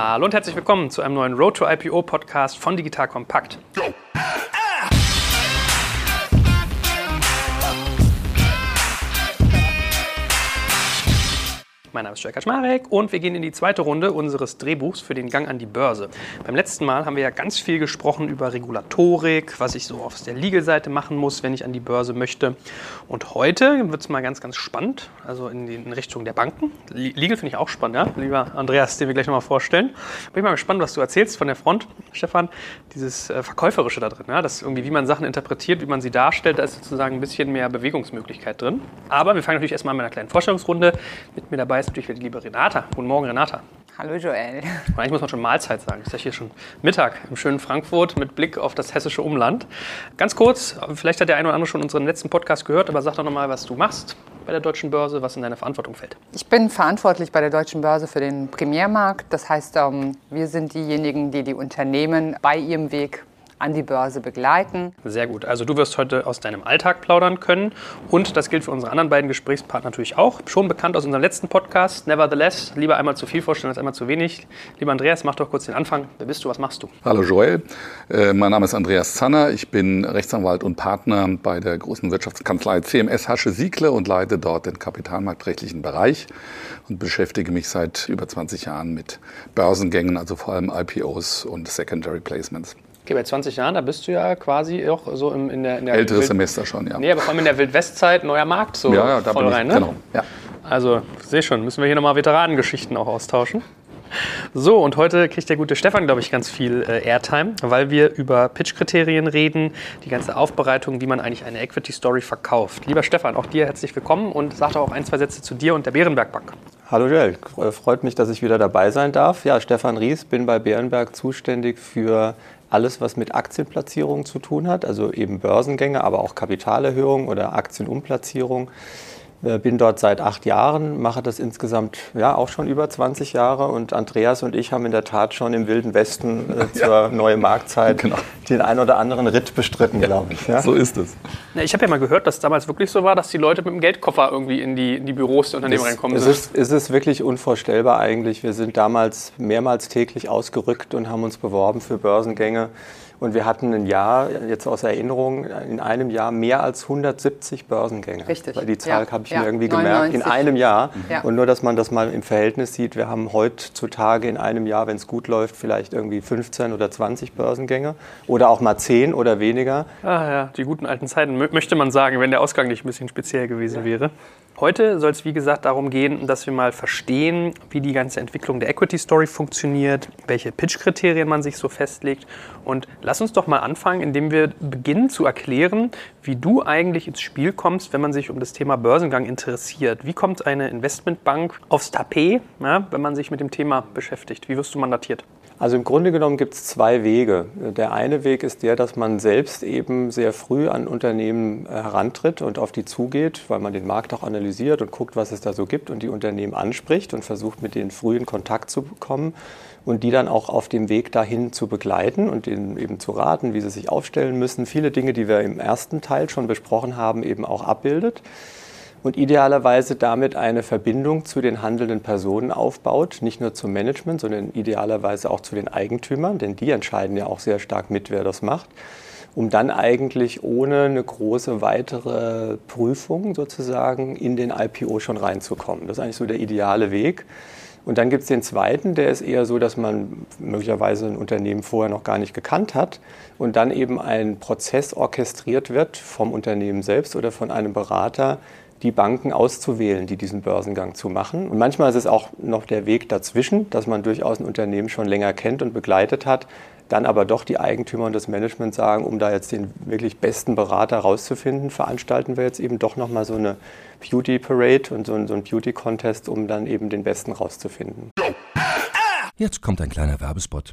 Hallo und herzlich willkommen zu einem neuen Road to IPO Podcast von Digital Compact. Mein Name ist Jörg Kaczmarek und wir gehen in die zweite Runde unseres Drehbuchs für den Gang an die Börse. Beim letzten Mal haben wir ja ganz viel gesprochen über Regulatorik, was ich so auf der Legal-Seite machen muss, wenn ich an die Börse möchte. Und heute wird es mal ganz, ganz spannend, also in, in Richtung der Banken. Legal finde ich auch spannend, ja? lieber Andreas, den wir gleich nochmal vorstellen. Bin ich mal gespannt, was du erzählst von der Front, Stefan, dieses äh, Verkäuferische da drin, ja? das irgendwie, wie man Sachen interpretiert, wie man sie darstellt, da ist sozusagen ein bisschen mehr Bewegungsmöglichkeit drin. Aber wir fangen natürlich erstmal mit einer kleinen Vorstellungsrunde. Mit mir dabei ist natürlich die liebe Renata. Guten Morgen, Renata. Hallo Joel. Eigentlich muss man schon Mahlzeit sagen. Es ist ja hier schon Mittag im schönen Frankfurt mit Blick auf das hessische Umland. Ganz kurz, vielleicht hat der eine oder andere schon unseren letzten Podcast gehört, aber sag doch nochmal, was du machst bei der Deutschen Börse, was in deine Verantwortung fällt. Ich bin verantwortlich bei der Deutschen Börse für den Primärmarkt. Das heißt, ähm, wir sind diejenigen, die die Unternehmen bei ihrem Weg an die Börse begleiten. Sehr gut. Also du wirst heute aus deinem Alltag plaudern können und das gilt für unsere anderen beiden Gesprächspartner natürlich auch. Schon bekannt aus unserem letzten Podcast. Nevertheless, lieber einmal zu viel vorstellen als einmal zu wenig. Lieber Andreas, mach doch kurz den Anfang. Wer bist du? Was machst du? Hallo Joel. Äh, mein Name ist Andreas Zanner. Ich bin Rechtsanwalt und Partner bei der großen Wirtschaftskanzlei CMS Hasche Siegle und leite dort den kapitalmarktrechtlichen Bereich und beschäftige mich seit über 20 Jahren mit Börsengängen, also vor allem IPOs und Secondary Placements. Okay, bei 20 Jahren, da bist du ja quasi auch so im, in der, in der Älteres Wild Semester schon, ja. Nee, aber vor allem in der Wildwestzeit, neuer Markt so ja, ja, da voll bin rein, ich, ne? Genau, ja. Also, sehe schon, müssen wir hier nochmal Veteranengeschichten auch austauschen. So, und heute kriegt der gute Stefan, glaube ich, ganz viel äh, Airtime, weil wir über Pitch-Kriterien reden, die ganze Aufbereitung, wie man eigentlich eine Equity-Story verkauft. Lieber Stefan, auch dir herzlich willkommen und sag doch auch ein, zwei Sätze zu dir und der Bärenberg Bank. Hallo Joel, freut mich, dass ich wieder dabei sein darf. Ja, Stefan Ries, bin bei Bärenberg zuständig für alles, was mit Aktienplatzierungen zu tun hat, also eben Börsengänge, aber auch Kapitalerhöhung oder Aktienumplatzierung. Äh, bin dort seit acht Jahren, mache das insgesamt ja auch schon über 20 Jahre und Andreas und ich haben in der Tat schon im Wilden Westen äh, zur ja. neuen Marktzeit genau. den ein oder anderen Ritt bestritten, ja, glaube ich. Ja? So ist es. ich habe ja mal gehört, dass es damals wirklich so war, dass die Leute mit dem Geldkoffer irgendwie in die, in die Büros der Unternehmen es, reinkommen es Ist, es ist wirklich unvorstellbar eigentlich. Wir sind damals mehrmals täglich ausgerückt und haben uns beworben für Börsengänge. Und wir hatten ein Jahr, jetzt aus Erinnerung, in einem Jahr mehr als 170 Börsengänge. Richtig. Weil die Zahl ja. habe ich ja. mir irgendwie 99. gemerkt. In einem Jahr. Ja. Und nur, dass man das mal im Verhältnis sieht, wir haben heutzutage in einem Jahr, wenn es gut läuft, vielleicht irgendwie 15 oder 20 Börsengänge. Oder auch mal 10 oder weniger. Ah ja, die guten alten Zeiten, möchte man sagen, wenn der Ausgang nicht ein bisschen speziell gewesen wäre. Heute soll es, wie gesagt, darum gehen, dass wir mal verstehen, wie die ganze Entwicklung der Equity Story funktioniert, welche Pitch-Kriterien man sich so festlegt. Und lass uns doch mal anfangen, indem wir beginnen zu erklären, wie du eigentlich ins Spiel kommst, wenn man sich um das Thema Börsengang interessiert. Wie kommt eine Investmentbank aufs Tapet, ja, wenn man sich mit dem Thema beschäftigt? Wie wirst du mandatiert? Also im Grunde genommen gibt es zwei Wege. Der eine Weg ist der, dass man selbst eben sehr früh an Unternehmen äh, herantritt und auf die zugeht, weil man den Markt auch analysiert und guckt, was es da so gibt und die Unternehmen anspricht und versucht, mit denen früh in Kontakt zu bekommen und die dann auch auf dem Weg dahin zu begleiten und ihnen eben zu raten, wie sie sich aufstellen müssen. Viele Dinge, die wir im ersten Teil schon besprochen haben, eben auch abbildet und idealerweise damit eine Verbindung zu den handelnden Personen aufbaut, nicht nur zum Management, sondern idealerweise auch zu den Eigentümern, denn die entscheiden ja auch sehr stark mit, wer das macht, um dann eigentlich ohne eine große weitere Prüfung sozusagen in den IPO schon reinzukommen. Das ist eigentlich so der ideale Weg. Und dann gibt es den zweiten, der ist eher so, dass man möglicherweise ein Unternehmen vorher noch gar nicht gekannt hat und dann eben ein Prozess orchestriert wird vom Unternehmen selbst oder von einem Berater, die Banken auszuwählen, die diesen Börsengang zu machen. Und manchmal ist es auch noch der Weg dazwischen, dass man durchaus ein Unternehmen schon länger kennt und begleitet hat, dann aber doch die Eigentümer und das Management sagen, um da jetzt den wirklich besten Berater rauszufinden, veranstalten wir jetzt eben doch nochmal so eine Beauty Parade und so ein, so ein Beauty Contest, um dann eben den besten rauszufinden. Jetzt kommt ein kleiner Werbespot.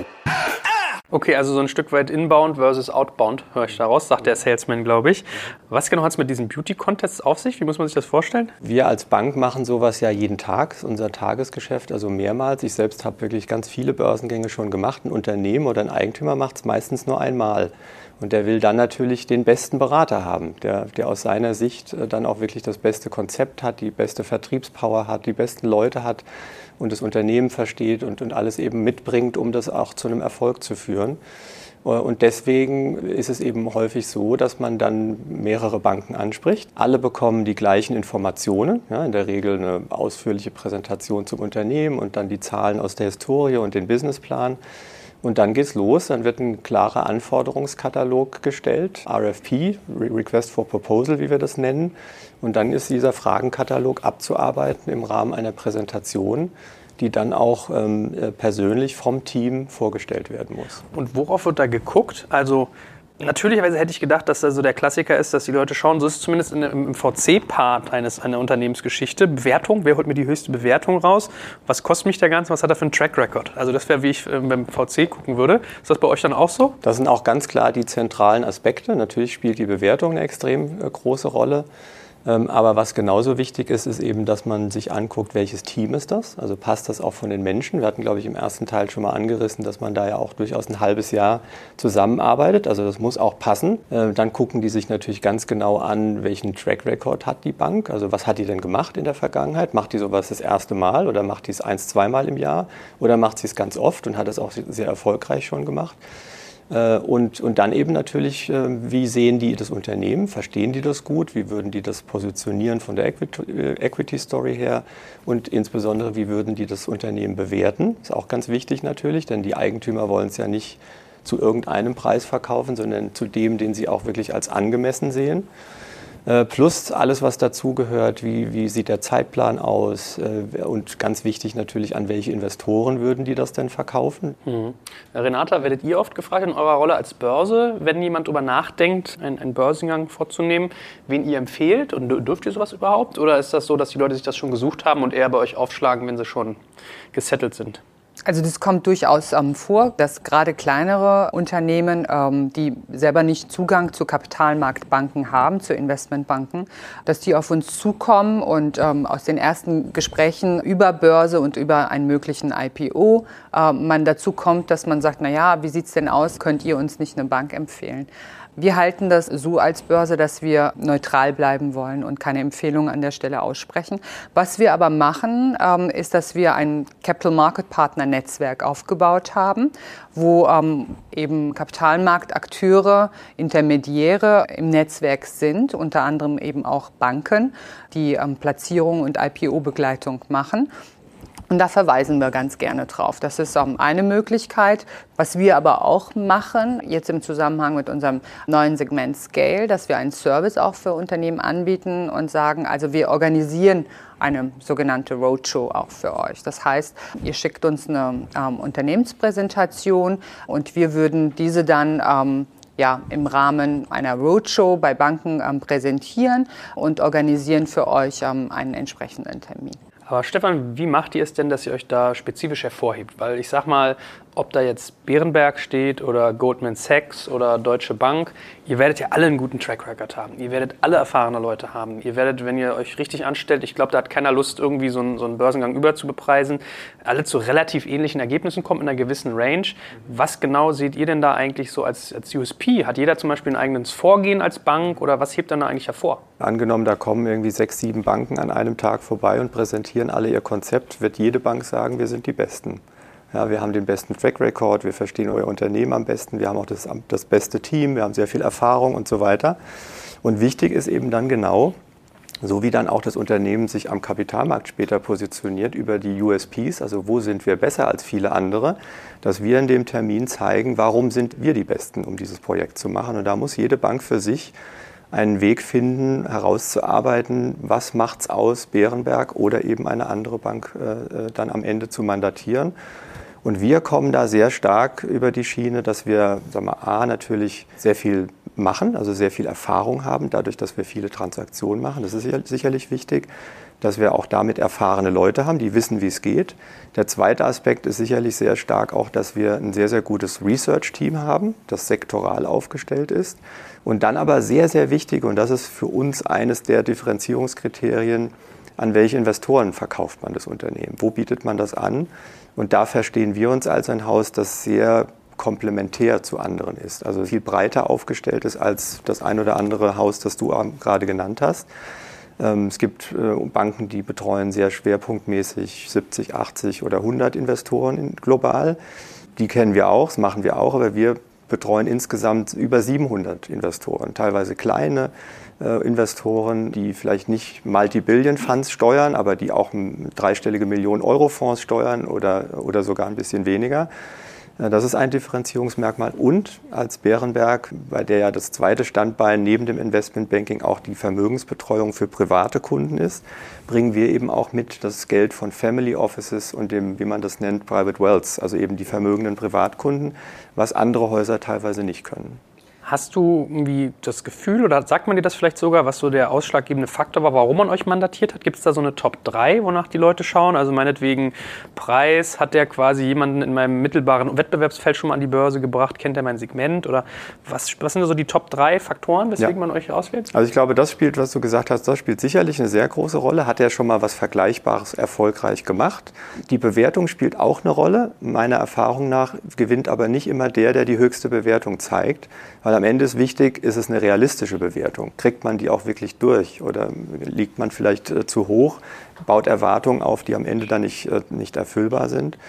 Okay, also so ein Stück weit inbound versus outbound, höre ich daraus, sagt der Salesman, glaube ich. Was genau hat es mit diesen Beauty-Contests auf sich? Wie muss man sich das vorstellen? Wir als Bank machen sowas ja jeden Tag, unser Tagesgeschäft, also mehrmals. Ich selbst habe wirklich ganz viele Börsengänge schon gemacht. Ein Unternehmen oder ein Eigentümer macht es meistens nur einmal. Und der will dann natürlich den besten Berater haben, der, der aus seiner Sicht äh, dann auch wirklich das beste Konzept hat, die beste Vertriebspower hat, die besten Leute hat und das Unternehmen versteht und, und alles eben mitbringt, um das auch zu einem Erfolg zu führen. Äh, und deswegen ist es eben häufig so, dass man dann mehrere Banken anspricht. Alle bekommen die gleichen Informationen, ja, in der Regel eine ausführliche Präsentation zum Unternehmen und dann die Zahlen aus der Historie und den Businessplan. Und dann geht's los, dann wird ein klarer Anforderungskatalog gestellt, RFP, Request for Proposal, wie wir das nennen. Und dann ist dieser Fragenkatalog abzuarbeiten im Rahmen einer Präsentation, die dann auch ähm, äh, persönlich vom Team vorgestellt werden muss. Und worauf wird da geguckt? Also Natürlicherweise hätte ich gedacht, dass da so der Klassiker ist, dass die Leute schauen, so ist es zumindest in, im VC-Part einer Unternehmensgeschichte. Bewertung, wer holt mir die höchste Bewertung raus? Was kostet mich der Ganze? Was hat er für einen Track Record? Also das wäre, wie ich ähm, beim VC gucken würde. Ist das bei euch dann auch so? Das sind auch ganz klar die zentralen Aspekte. Natürlich spielt die Bewertung eine extrem äh, große Rolle. Ähm, aber was genauso wichtig ist, ist eben, dass man sich anguckt, welches Team ist das? Also passt das auch von den Menschen? Wir hatten, glaube ich, im ersten Teil schon mal angerissen, dass man da ja auch durchaus ein halbes Jahr zusammenarbeitet. Also das muss auch passen. Äh, dann gucken die sich natürlich ganz genau an, welchen Track Record hat die Bank? Also was hat die denn gemacht in der Vergangenheit? Macht die sowas das erste Mal oder macht die es eins, zweimal im Jahr? Oder macht sie es ganz oft und hat es auch sehr erfolgreich schon gemacht? Äh, und, und dann eben natürlich, äh, wie sehen die das Unternehmen? Verstehen die das gut? Wie würden die das positionieren von der äh, Equity Story her? Und insbesondere, wie würden die das Unternehmen bewerten? Ist auch ganz wichtig natürlich, denn die Eigentümer wollen es ja nicht zu irgendeinem Preis verkaufen, sondern zu dem, den sie auch wirklich als angemessen sehen. Äh, plus alles, was dazugehört, wie, wie sieht der Zeitplan aus äh, und ganz wichtig natürlich, an welche Investoren würden die das denn verkaufen. Mhm. Renata, werdet ihr oft gefragt in eurer Rolle als Börse, wenn jemand darüber nachdenkt, einen, einen Börsengang vorzunehmen, wen ihr empfehlt und dürft ihr sowas überhaupt? Oder ist das so, dass die Leute sich das schon gesucht haben und eher bei euch aufschlagen, wenn sie schon gesettelt sind? Also das kommt durchaus ähm, vor, dass gerade kleinere Unternehmen, ähm, die selber nicht Zugang zu Kapitalmarktbanken haben, zu Investmentbanken, dass die auf uns zukommen und ähm, aus den ersten Gesprächen über Börse und über einen möglichen IPO äh, man dazu kommt, dass man sagt, na ja, wie sieht's denn aus? Könnt ihr uns nicht eine Bank empfehlen? Wir halten das so als Börse, dass wir neutral bleiben wollen und keine Empfehlungen an der Stelle aussprechen. Was wir aber machen, ähm, ist, dass wir ein Capital Market Partner Netzwerk aufgebaut haben, wo ähm, eben Kapitalmarktakteure, Intermediäre im Netzwerk sind, unter anderem eben auch Banken, die ähm, Platzierung und IPO-Begleitung machen. Und da verweisen wir ganz gerne drauf. Das ist eine Möglichkeit. Was wir aber auch machen, jetzt im Zusammenhang mit unserem neuen Segment Scale, dass wir einen Service auch für Unternehmen anbieten und sagen, also wir organisieren eine sogenannte Roadshow auch für euch. Das heißt, ihr schickt uns eine ähm, Unternehmenspräsentation und wir würden diese dann ähm, ja, im Rahmen einer Roadshow bei Banken ähm, präsentieren und organisieren für euch ähm, einen entsprechenden Termin. Aber Stefan, wie macht ihr es denn, dass ihr euch da spezifisch hervorhebt? Weil ich sag mal, ob da jetzt Bärenberg steht oder Goldman Sachs oder Deutsche Bank, ihr werdet ja alle einen guten Track Record haben. Ihr werdet alle erfahrene Leute haben. Ihr werdet, wenn ihr euch richtig anstellt, ich glaube, da hat keiner Lust, irgendwie so einen, so einen Börsengang überzubepreisen, alle zu relativ ähnlichen Ergebnissen kommt in einer gewissen Range. Was genau seht ihr denn da eigentlich so als, als USP? Hat jeder zum Beispiel ein eigenes Vorgehen als Bank oder was hebt dann da eigentlich hervor? Angenommen, da kommen irgendwie sechs, sieben Banken an einem Tag vorbei und präsentieren alle ihr Konzept, wird jede Bank sagen, wir sind die Besten. Ja, wir haben den besten Track Record, wir verstehen euer Unternehmen am besten, wir haben auch das, das beste Team, wir haben sehr viel Erfahrung und so weiter. Und wichtig ist eben dann genau, so wie dann auch das Unternehmen sich am Kapitalmarkt später positioniert über die USPs, also wo sind wir besser als viele andere, dass wir in dem Termin zeigen, warum sind wir die Besten, um dieses Projekt zu machen. Und da muss jede Bank für sich einen Weg finden, herauszuarbeiten, was macht es aus, Bärenberg oder eben eine andere Bank äh, äh dann am Ende zu mandatieren. Und wir kommen da sehr stark über die Schiene, dass wir, sagen wir, A, natürlich sehr viel machen, also sehr viel Erfahrung haben, dadurch, dass wir viele Transaktionen machen. Das ist sicherlich wichtig, dass wir auch damit erfahrene Leute haben, die wissen, wie es geht. Der zweite Aspekt ist sicherlich sehr stark auch, dass wir ein sehr, sehr gutes Research-Team haben, das sektoral aufgestellt ist. Und dann aber sehr, sehr wichtig, und das ist für uns eines der Differenzierungskriterien, an welche Investoren verkauft man das Unternehmen? Wo bietet man das an? Und da verstehen wir uns als ein Haus, das sehr komplementär zu anderen ist, also viel breiter aufgestellt ist als das ein oder andere Haus, das du gerade genannt hast. Ähm, es gibt äh, Banken, die betreuen sehr schwerpunktmäßig 70, 80 oder 100 Investoren global. Die kennen wir auch, das machen wir auch, aber wir betreuen insgesamt über 700 Investoren, teilweise kleine, Investoren, die vielleicht nicht Multi-Billion-Funds steuern, aber die auch dreistellige Millionen Euro-Fonds steuern oder, oder sogar ein bisschen weniger. Äh, das ist ein Differenzierungsmerkmal. Und als Bärenberg, bei der ja das zweite Standbein neben dem Investmentbanking auch die Vermögensbetreuung für private Kunden ist, bringen wir eben auch mit das Geld von Family Offices und dem, wie man das nennt, Private Wealth, also eben die vermögenden Privatkunden, was andere Häuser teilweise nicht können. Hast du irgendwie das Gefühl oder sagt man dir das vielleicht sogar, was so der ausschlaggebende Faktor war, warum man euch mandatiert hat? Gibt es da so eine Top 3, wonach die Leute schauen? Also meinetwegen Preis, hat der quasi jemanden in meinem mittelbaren Wettbewerbsfeld schon mal an die Börse gebracht? Kennt er mein Segment? Oder was, was sind so die Top 3 Faktoren, weswegen ja. man euch auswählt? Also ich glaube, das spielt, was du gesagt hast, das spielt sicherlich eine sehr große Rolle. Hat er schon mal was Vergleichbares erfolgreich gemacht? Die Bewertung spielt auch eine Rolle. Meiner Erfahrung nach gewinnt aber nicht immer der, der die höchste Bewertung zeigt, weil am Ende ist wichtig, ist es eine realistische Bewertung. Kriegt man die auch wirklich durch oder liegt man vielleicht äh, zu hoch, baut Erwartungen auf, die am Ende dann nicht, äh, nicht erfüllbar sind.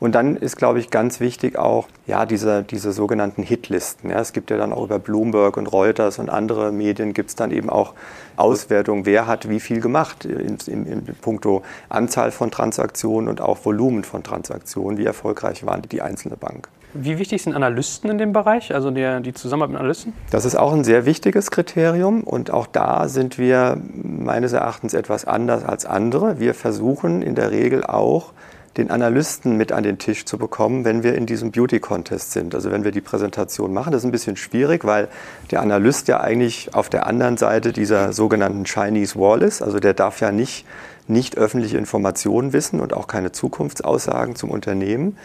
Und dann ist, glaube ich, ganz wichtig auch ja, diese, diese sogenannten Hitlisten. Ja, es gibt ja dann auch über Bloomberg und Reuters und andere Medien gibt es dann eben auch Auswertungen, wer hat wie viel gemacht in, in, in puncto Anzahl von Transaktionen und auch Volumen von Transaktionen, wie erfolgreich waren die einzelne Bank. Wie wichtig sind Analysten in dem Bereich, also die, die Zusammenarbeit mit Analysten? Das ist auch ein sehr wichtiges Kriterium und auch da sind wir meines Erachtens etwas anders als andere. Wir versuchen in der Regel auch, den Analysten mit an den Tisch zu bekommen, wenn wir in diesem Beauty Contest sind. Also wenn wir die Präsentation machen, das ist ein bisschen schwierig, weil der Analyst ja eigentlich auf der anderen Seite dieser sogenannten Chinese Wall ist. Also der darf ja nicht, nicht öffentliche Informationen wissen und auch keine Zukunftsaussagen zum Unternehmen.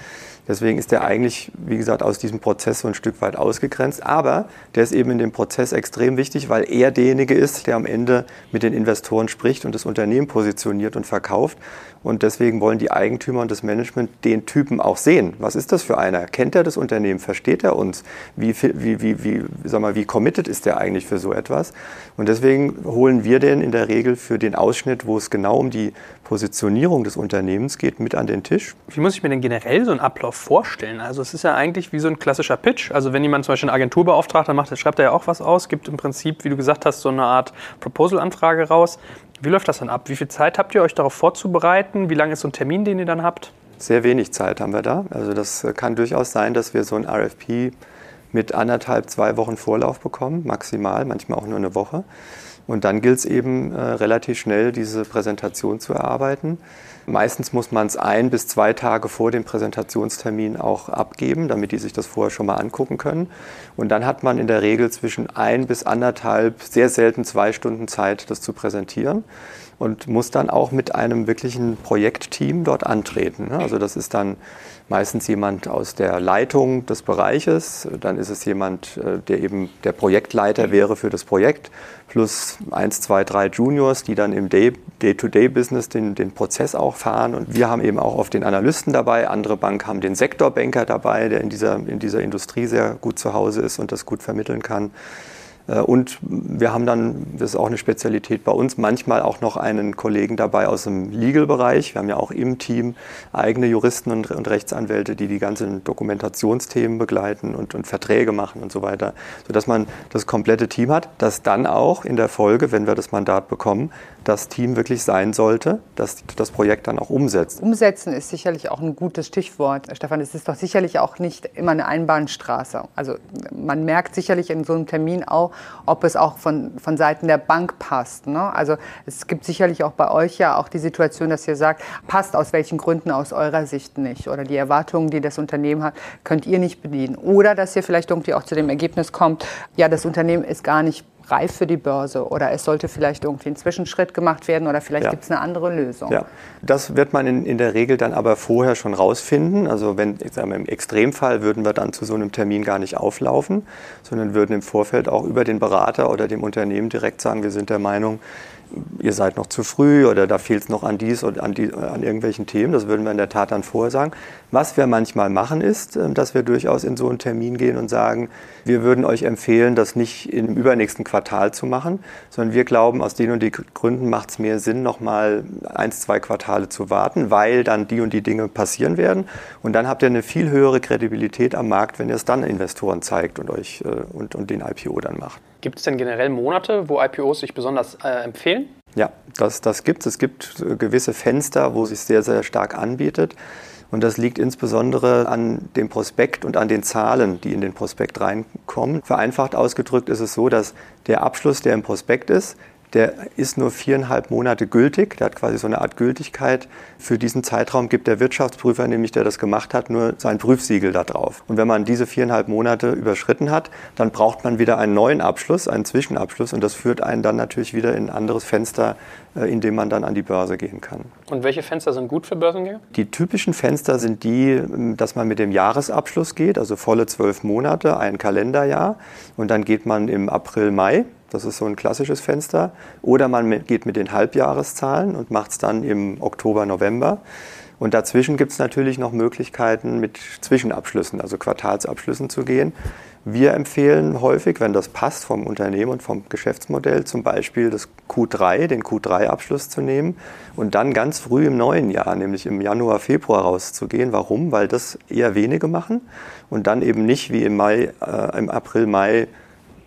Deswegen ist der eigentlich, wie gesagt, aus diesem Prozess so ein Stück weit ausgegrenzt. Aber der ist eben in dem Prozess extrem wichtig, weil er derjenige ist, der am Ende mit den Investoren spricht und das Unternehmen positioniert und verkauft. Und deswegen wollen die Eigentümer und das Management den Typen auch sehen. Was ist das für einer? Kennt er das Unternehmen? Versteht er uns? Wie, wie, wie, wie, sag mal, wie committed ist er eigentlich für so etwas? Und deswegen holen wir den in der Regel für den Ausschnitt, wo es genau um die Positionierung des Unternehmens geht, mit an den Tisch. Wie muss ich mir denn generell so einen Ablauf vorstellen? Also es ist ja eigentlich wie so ein klassischer Pitch. Also wenn jemand zum Beispiel eine Agentur beauftragt, dann macht, schreibt er ja auch was aus, gibt im Prinzip, wie du gesagt hast, so eine Art Proposal-Anfrage raus. Wie läuft das dann ab? Wie viel Zeit habt ihr euch darauf vorzubereiten? Wie lange ist so ein Termin, den ihr dann habt? Sehr wenig Zeit haben wir da. Also das kann durchaus sein, dass wir so ein RFP mit anderthalb, zwei Wochen Vorlauf bekommen, maximal, manchmal auch nur eine Woche. Und dann gilt es eben äh, relativ schnell, diese Präsentation zu erarbeiten. Meistens muss man es ein bis zwei Tage vor dem Präsentationstermin auch abgeben, damit die sich das vorher schon mal angucken können. Und dann hat man in der Regel zwischen ein bis anderthalb, sehr selten zwei Stunden Zeit, das zu präsentieren. Und muss dann auch mit einem wirklichen Projektteam dort antreten. Ne? Also das ist dann meistens jemand aus der Leitung des Bereiches, dann ist es jemand, äh, der eben der Projektleiter wäre für das Projekt, plus eins, zwei, drei Juniors, die dann im Day-to-Day-Business den, den Prozess auch fahren. Und wir haben eben auch oft den Analysten dabei, andere Banken haben den Sektorbanker dabei, der in dieser, in dieser Industrie sehr gut zu Hause ist und das gut vermitteln kann. Äh, und wir haben dann, das ist auch eine Spezialität bei uns, manchmal auch noch einen Kollegen dabei aus dem Legal-Bereich. Wir haben ja auch im Team eigene Juristen und, und Rechtsanwälte, die die ganzen Dokumentationsthemen begleiten und, und, Verträge machen und so weiter, sodass man das komplette Team hat, das dann auch in der Folge, wenn wir das Mandat bekommen, das Team wirklich sein sollte, das das Projekt dann auch umsetzt. Umsetzen ist sicherlich auch ein gutes Stichwort. Stefan, es ist doch sicherlich auch nicht immer eine Einbahnstraße. Also man merkt sicherlich in so einem Termin auch, ob es auch von, von Seiten der Bank passt. Ne? Also es gibt sicherlich auch bei euch ja auch die Situation, dass ihr sagt, passt aus welchen Gründen aus eurer Sicht nicht oder die Erwartungen, die das Unternehmen hat, könnt ihr nicht bedienen. Oder dass ihr vielleicht irgendwie auch zu dem Ergebnis kommt, ja, das Unternehmen ist gar nicht reif für die Börse oder es sollte vielleicht irgendwie ein Zwischenschritt gemacht werden oder vielleicht ja. gibt es eine andere Lösung. Ja, das wird man in, in der Regel dann aber vorher schon rausfinden. Also wenn, ich sage mal, im Extremfall würden wir dann zu so einem Termin gar nicht auflaufen, sondern würden im Vorfeld auch über den Berater oder dem Unternehmen direkt sagen, wir sind der Meinung, ihr seid noch zu früh oder da fehlt es noch an dies oder an, die, an irgendwelchen Themen. Das würden wir in der Tat dann vorher sagen. Was wir manchmal machen ist, ähm, dass wir durchaus in so einen Termin gehen und sagen, wir würden euch empfehlen, das nicht im übernächsten Quartal zu machen, sondern wir glauben, aus den und die Gründen macht es mehr Sinn, noch mal eins, zwei Quartale zu warten, weil dann die und die Dinge passieren werden. Und dann habt ihr eine viel höhere Kredibilität am Markt, wenn ihr es dann Investoren zeigt und euch äh, und, und den IPO dann macht. Gibt es denn generell Monate, wo IPOs sich besonders äh, empfehlen? Ja, das, das gibt es. Es gibt äh, gewisse Fenster, wo es sich sehr, sehr stark anbietet. Und das liegt insbesondere an dem Prospekt und an den Zahlen, die in den Prospekt reinkommen. Vereinfacht ausgedrückt ist es so, dass der Abschluss, der im Prospekt ist, der ist nur viereinhalb Monate gültig. Der hat quasi so eine Art Gültigkeit. Für diesen Zeitraum gibt der Wirtschaftsprüfer, nämlich der das gemacht hat, nur sein Prüfsiegel da drauf. Und wenn man diese viereinhalb Monate überschritten hat, dann braucht man wieder einen neuen Abschluss, einen Zwischenabschluss. Und das führt einen dann natürlich wieder in ein anderes Fenster, äh, in dem man dann an die Börse gehen kann. Und welche Fenster sind gut für Börsengänge? Die typischen Fenster sind die, ähm, dass man mit dem Jahresabschluss geht, also volle zwölf Monate, ein Kalenderjahr. Und dann geht man im April, Mai das ist so ein klassisches Fenster. Oder man geht mit den Halbjahreszahlen und macht es dann im Oktober, November. Und dazwischen gibt es natürlich noch Möglichkeiten, mit Zwischenabschlüssen, also Quartalsabschlüssen zu gehen. Wir empfehlen häufig, wenn das passt vom Unternehmen und vom Geschäftsmodell, zum Beispiel das Q3, den Q3-Abschluss zu nehmen und dann ganz früh im neuen Jahr, nämlich im Januar, Februar rauszugehen. Warum? Weil das eher wenige machen und dann eben nicht wie im Mai, äh, im April, Mai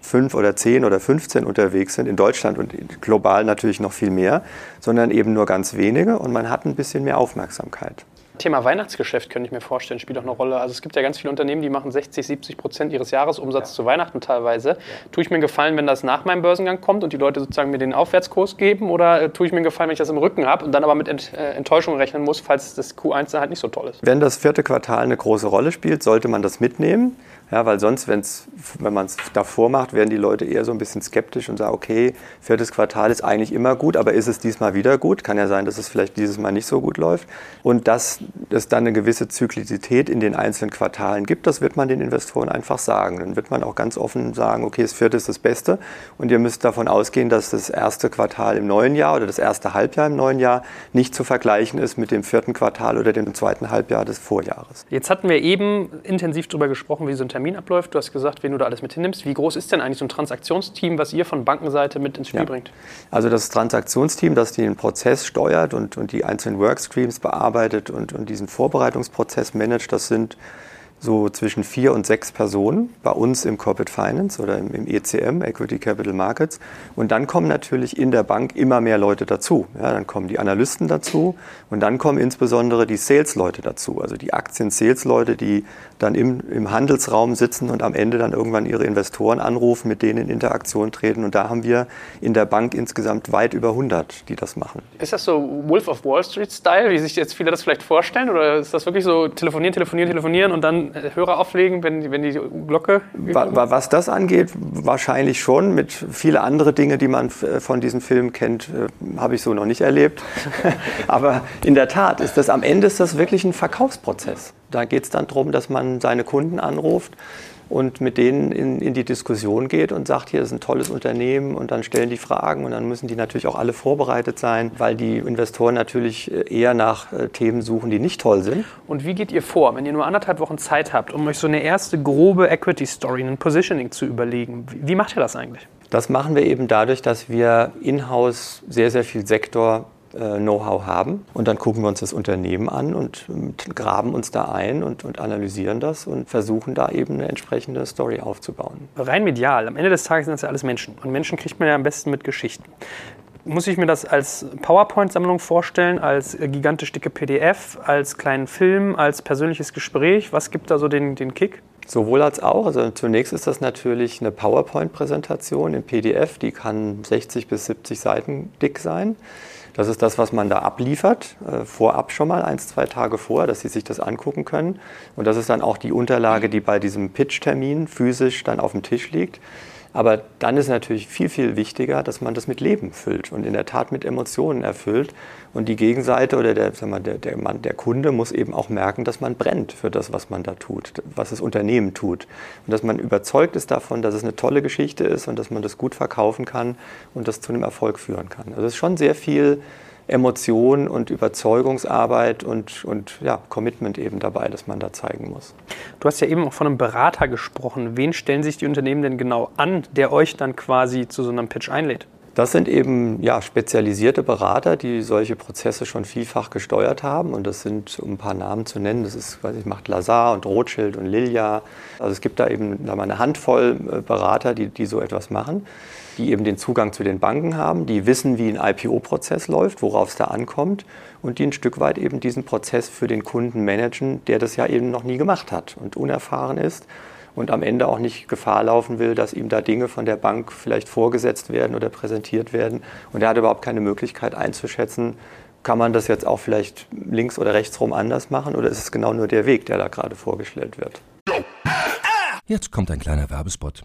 fünf oder zehn oder 15 unterwegs sind, in Deutschland und global natürlich noch viel mehr, sondern eben nur ganz wenige und man hat ein bisschen mehr Aufmerksamkeit. Thema Weihnachtsgeschäft könnte ich mir vorstellen, spielt auch eine Rolle. Also es gibt ja ganz viele Unternehmen, die machen 60, 70 Prozent ihres Jahresumsatzes ja. zu Weihnachten teilweise. Ja. Tue ich mir einen Gefallen, wenn das nach meinem Börsengang kommt und die Leute sozusagen mir den Aufwärtskurs geben oder äh, tue ich mir einen Gefallen, wenn ich das im Rücken habe und dann aber mit Ent äh, Enttäuschung rechnen muss, falls das Q1 dann halt nicht so toll ist? Wenn das vierte Quartal eine große Rolle spielt, sollte man das mitnehmen. Ja, weil sonst, wenn's, wenn man es davor macht, werden die Leute eher so ein bisschen skeptisch und sagen, okay, viertes Quartal ist eigentlich immer gut, aber ist es diesmal wieder gut? Kann ja sein, dass es vielleicht dieses Mal nicht so gut läuft. Und dass es dann eine gewisse Zyklizität in den einzelnen Quartalen gibt, das wird man den Investoren einfach sagen. Dann wird man auch ganz offen sagen, okay, das vierte ist das Beste und ihr müsst davon ausgehen, dass das erste Quartal im neuen Jahr oder das erste Halbjahr im neuen Jahr nicht zu vergleichen ist mit dem vierten Quartal oder dem zweiten Halbjahr des Vorjahres. Jetzt hatten wir eben intensiv darüber gesprochen, wie so ein Termin abläuft. Du hast gesagt, wen du da alles mit hinnimmst. Wie groß ist denn eigentlich so ein Transaktionsteam, was ihr von Bankenseite mit ins Spiel ja. bringt? Also das Transaktionsteam, das den Prozess steuert und, und die einzelnen Workstreams bearbeitet und, und diesen Vorbereitungsprozess managt, das sind so zwischen vier und sechs Personen bei uns im Corporate Finance oder im, im, ECM, Equity Capital Markets. Und dann kommen natürlich in der Bank immer mehr Leute dazu. Ja, dann kommen die Analysten dazu und dann kommen insbesondere die Sales-Leute dazu, also die Aktien-Sales-Leute, die dann im, im Handelsraum sitzen und am Ende dann irgendwann ihre Investoren anrufen, mit denen in Interaktion treten. Und da haben wir in der Bank insgesamt weit über 100, die das machen. Ist das so Wolf of Wall Street-Style, wie sich jetzt viele das vielleicht vorstellen? Oder ist das wirklich so telefonieren, telefonieren, telefonieren und dann Hörer auflegen, wenn, wenn die Glocke. Was das angeht, wahrscheinlich schon. Mit viele andere Dinge, die man von diesem Film kennt, äh, habe ich so noch nicht erlebt. Aber in der Tat ist das am Ende ist das wirklich ein Verkaufsprozess. Da geht es dann darum, dass man seine Kunden anruft und mit denen in, in, die Diskussion geht und sagt, hier ist ein tolles Unternehmen und dann stellen die Fragen und dann müssen die natürlich auch alle vorbereitet sein, weil die Investoren natürlich äh, eher nach äh, Themen suchen, die nicht toll sind. Und wie geht ihr vor, wenn ihr nur anderthalb Wochen Zeit habt, um euch so eine erste grobe Equity Story, ein Positioning zu überlegen? Wie macht ihr das eigentlich? Das machen wir eben dadurch, dass wir in-house sehr, sehr viel Sektor Know-how haben. Und dann gucken wir uns das Unternehmen an und graben uns da ein und, und, analysieren das und versuchen da eben eine entsprechende Story aufzubauen. Rein medial, am Ende des Tages sind das ja alles Menschen. Und Menschen kriegt man ja am besten mit Geschichten. Muss ich mir das als PowerPoint-Sammlung vorstellen, als gigantisch dicke PDF, als kleinen Film, als persönliches Gespräch? Was gibt da so den, den Kick? Sowohl als auch. Also zunächst ist das natürlich eine PowerPoint-Präsentation im PDF, die kann 60 bis 70 Seiten dick sein. Das ist das, was man da abliefert, äh, vorab schon mal, eins, zwei Tage vor, dass Sie sich das angucken können. Und das ist dann auch die Unterlage, die bei diesem Pitch-Termin physisch dann auf dem Tisch liegt. Aber dann ist natürlich viel, viel wichtiger, dass man das mit Leben füllt und in der Tat mit Emotionen erfüllt. Und die Gegenseite oder der, sag mal, der, der, Mann, der Kunde muss eben auch merken, dass man brennt für das, was man da tut, was das Unternehmen tut. Und dass man überzeugt ist davon, dass es eine tolle Geschichte ist und dass man das gut verkaufen kann und das zu einem Erfolg führen kann. Also es ist schon sehr viel Emotion und Überzeugungsarbeit und, und ja, Commitment eben dabei, das man da zeigen muss. Du hast ja eben auch von einem Berater gesprochen. Wen stellen sich die Unternehmen denn genau an, der euch dann quasi zu so einem Pitch einlädt? Das sind eben ja, spezialisierte Berater, die solche Prozesse schon vielfach gesteuert haben. Und das sind, um ein paar Namen zu nennen, das ist, weiß ich, macht Lazar und Rothschild und Lilia. Also es gibt da eben da mal eine Handvoll äh, Berater, die, die so etwas machen die eben den Zugang zu den Banken haben, die wissen, wie ein IPO-Prozess läuft, worauf es da ankommt und die ein Stück weit eben diesen Prozess für den Kunden managen, der das ja eben noch nie gemacht hat und unerfahren ist und am Ende auch nicht Gefahr laufen will, dass ihm da Dinge von der Bank vielleicht vorgesetzt werden oder präsentiert werden und er hat überhaupt keine Möglichkeit einzuschätzen, kann man das jetzt auch vielleicht links oder rechts rum anders machen oder ist es genau nur der Weg, der da gerade vorgestellt wird? Jetzt kommt ein kleiner Werbespot.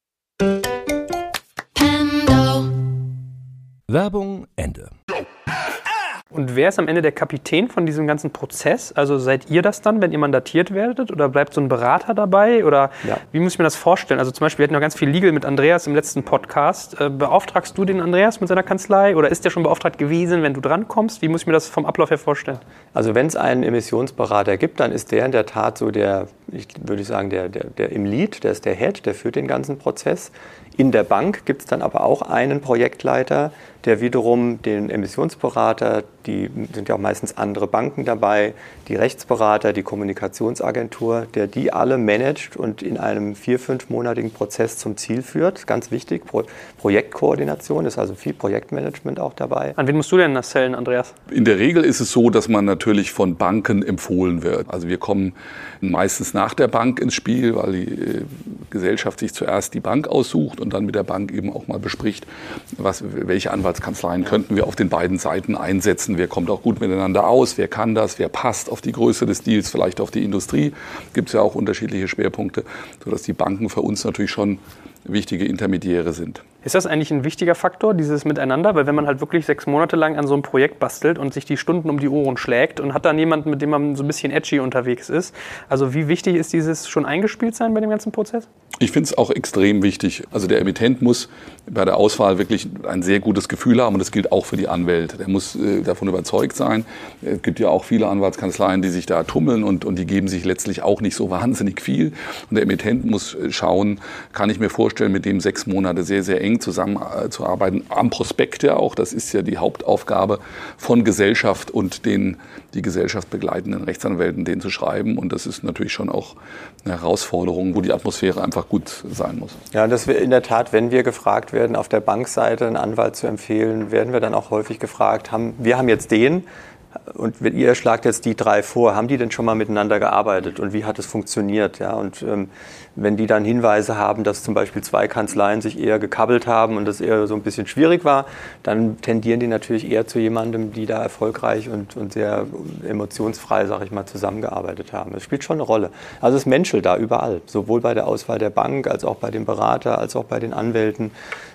Werbung Ende. Und wer ist am Ende der Kapitän von diesem ganzen Prozess? Also seid ihr das dann, wenn ihr mandatiert werdet? Oder bleibt so ein Berater dabei? Oder ja. wie muss ich mir das vorstellen? Also zum Beispiel, wir hatten ja ganz viel Legal mit Andreas im letzten Podcast. Äh, beauftragst du den Andreas mit seiner Kanzlei? Oder ist der schon beauftragt gewesen, wenn du drankommst? Wie muss ich mir das vom Ablauf her vorstellen? Also wenn es einen Emissionsberater gibt, dann ist der in der Tat so der, ich würde sagen, der, der, der im Lead, der ist der Head, der führt den ganzen Prozess. In der Bank gibt es dann aber auch einen Projektleiter, der wiederum den Emissionsberater, die sind ja auch meistens andere Banken dabei, die Rechtsberater, die Kommunikationsagentur, der die alle managt und in einem vier-, fünfmonatigen Prozess zum Ziel führt. Ganz wichtig, Pro Projektkoordination ist also viel Projektmanagement auch dabei. An wen musst du denn das zählen, Andreas? In der Regel ist es so, dass man natürlich von Banken empfohlen wird. Also wir kommen meistens nach der Bank ins Spiel, weil die äh, Gesellschaft sich zuerst die Bank aussucht und dann mit der Bank eben auch mal bespricht, was, welche Anwaltskanzleien könnten wir auf den beiden Seiten einsetzen, wer kommt auch gut miteinander aus, wer kann das, wer passt auf die Größe des Deals, vielleicht auf die Industrie. Gibt es ja auch unterschiedliche Schwerpunkte, sodass die Banken für uns natürlich schon wichtige Intermediäre sind. Ist das eigentlich ein wichtiger Faktor, dieses Miteinander? Weil wenn man halt wirklich sechs Monate lang an so einem Projekt bastelt und sich die Stunden um die Ohren schlägt und hat dann jemanden, mit dem man so ein bisschen edgy unterwegs ist, also wie wichtig ist dieses schon eingespielt sein bei dem ganzen Prozess? Ich finde es auch extrem wichtig. Also der Emittent muss bei der Auswahl wirklich ein sehr gutes Gefühl haben und das gilt auch für die Anwälte. Der muss äh, davon überzeugt sein. Es gibt ja auch viele Anwaltskanzleien, die sich da tummeln und, und die geben sich letztlich auch nicht so wahnsinnig viel. Und der Emittent muss äh, schauen, kann ich mir vorstellen, mit dem sechs Monate sehr, sehr eng zusammenzuarbeiten. Am Prospekt ja auch, das ist ja die Hauptaufgabe von Gesellschaft und den die Gesellschaft begleitenden Rechtsanwälten, den zu schreiben. Und das ist natürlich schon auch eine Herausforderung, wo die Atmosphäre einfach gut sein muss. Ja, das wir in der Tat, wenn wir gefragt werden, auf der Bankseite einen Anwalt zu empfehlen, werden wir dann auch häufig gefragt, haben, wir haben jetzt den, und ihr schlagt jetzt die drei vor, haben die denn schon mal miteinander gearbeitet und wie hat es funktioniert? Ja, und ähm, wenn die dann Hinweise haben, dass zum Beispiel zwei Kanzleien sich eher gekabbelt haben und das eher so ein bisschen schwierig war, dann tendieren die natürlich eher zu jemandem, die da erfolgreich und, und sehr emotionsfrei, sag ich mal, zusammengearbeitet haben. Das spielt schon eine Rolle. Also es menschelt da überall, sowohl bei der Auswahl der Bank als auch bei dem Berater, als auch bei den Anwälten.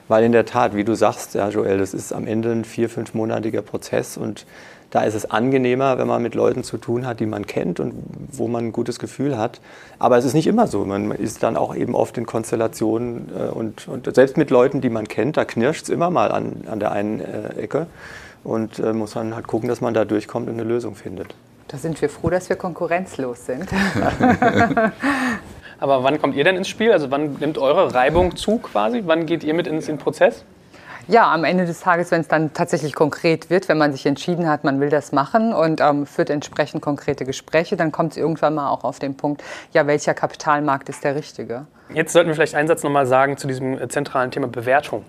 Weil in der Tat, wie du sagst, ja, Joel, das ist am Ende ein vier-, fünfmonatiger Prozess und da ist es angenehmer, wenn man mit Leuten zu tun hat, die man kennt und wo man ein gutes Gefühl hat. Aber es ist nicht immer so. Man ist dann auch eben oft in Konstellationen äh, und, und selbst mit Leuten, die man kennt, da knirscht es immer mal an, an der einen äh, Ecke. Und äh, muss man halt gucken, dass man da durchkommt und eine Lösung findet. Da sind wir froh, dass wir konkurrenzlos sind. Aber wann kommt ihr denn ins Spiel? Also wann nimmt eure Reibung zu quasi? Wann geht ihr mit ins den Prozess? Ja, am Ende des Tages, wenn es dann tatsächlich konkret wird, wenn man sich entschieden hat, man will das machen und ähm, führt entsprechend konkrete Gespräche, dann kommt es irgendwann mal auch auf den Punkt, ja, welcher Kapitalmarkt ist der richtige? Jetzt sollten wir vielleicht einen Satz nochmal sagen zu diesem äh, zentralen Thema Bewertung.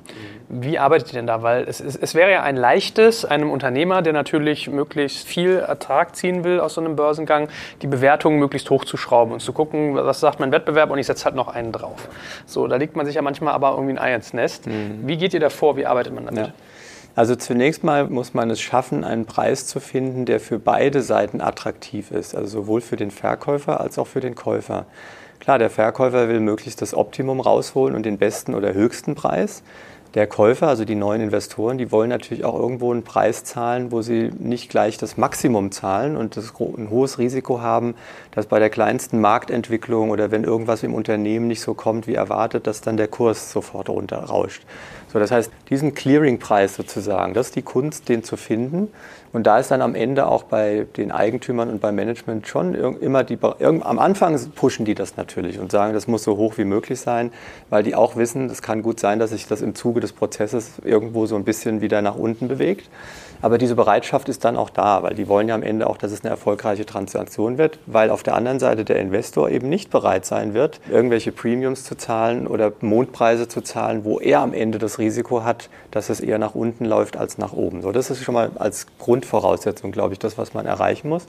Wie arbeitet ihr denn da? Weil es, es, es, wäre ja ein leichtes, einem Unternehmer, der natürlich möglichst viel Ertrag ziehen will aus so einem Börsengang, die Bewertung möglichst hoch zu schrauben und zu gucken, was sagt mein Wettbewerb und ich setze halt noch einen drauf. So, da legt man sich ja manchmal aber irgendwie ein Ei ins Nest. Mhm. Wie geht ihr da vor? Wie arbeitet man damit? Ja. Also zunächst mal muss man es schaffen, einen Preis zu finden, der für beide Seiten attraktiv ist. Also sowohl für den Verkäufer als auch für den Käufer. Klar, der Verkäufer will möglichst das Optimum rausholen und den besten oder höchsten Preis. Der Käufer, also die neuen Investoren, die wollen natürlich auch irgendwo einen Preis zahlen, wo sie nicht gleich das Maximum zahlen und das ein hohes Risiko haben, dass bei der kleinsten Marktentwicklung oder wenn irgendwas im Unternehmen nicht so kommt wie erwartet, dass dann der Kurs sofort runterrauscht. So, das heißt, diesen Clearingpreis sozusagen, das ist die Kunst, den zu finden. Und da ist dann am Ende auch bei den Eigentümern und beim Management schon immer die, am Anfang pushen die das natürlich und sagen, das muss so hoch wie möglich sein, weil die auch wissen, es kann gut sein, dass sich das im Zuge des Prozesses irgendwo so ein bisschen wieder nach unten bewegt. Aber diese Bereitschaft ist dann auch da, weil die wollen ja am Ende auch, dass es eine erfolgreiche Transaktion wird, weil auf der anderen Seite der Investor eben nicht bereit sein wird, irgendwelche Premiums zu zahlen oder Mondpreise zu zahlen, wo er am Ende das Risiko hat, dass es eher nach unten läuft als nach oben. So, das ist schon mal als Grundvoraussetzung, glaube ich, das, was man erreichen muss.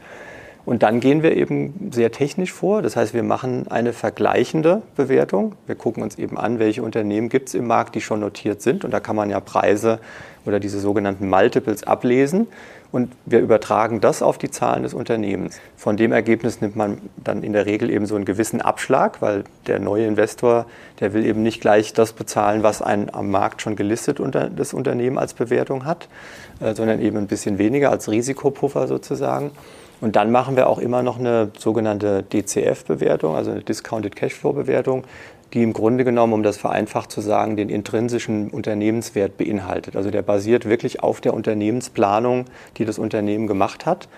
Und dann gehen wir eben sehr technisch vor. Das heißt, wir machen eine vergleichende Bewertung. Wir gucken uns eben an, welche Unternehmen gibt es im Markt, die schon notiert sind. Und da kann man ja Preise oder diese sogenannten Multiples ablesen. Und wir übertragen das auf die Zahlen des Unternehmens. Von dem Ergebnis nimmt man dann in der Regel eben so einen gewissen Abschlag, weil der neue Investor, der will eben nicht gleich das bezahlen, was ein am Markt schon gelistet unter, das Unternehmen als Bewertung hat, äh, sondern eben ein bisschen weniger als Risikopuffer sozusagen. Und dann machen wir auch immer noch eine sogenannte DCF-Bewertung, also eine Discounted Cashflow-Bewertung, die im Grunde genommen, um das vereinfacht zu sagen, den intrinsischen Unternehmenswert beinhaltet. Also der basiert wirklich auf der Unternehmensplanung, die das Unternehmen gemacht hat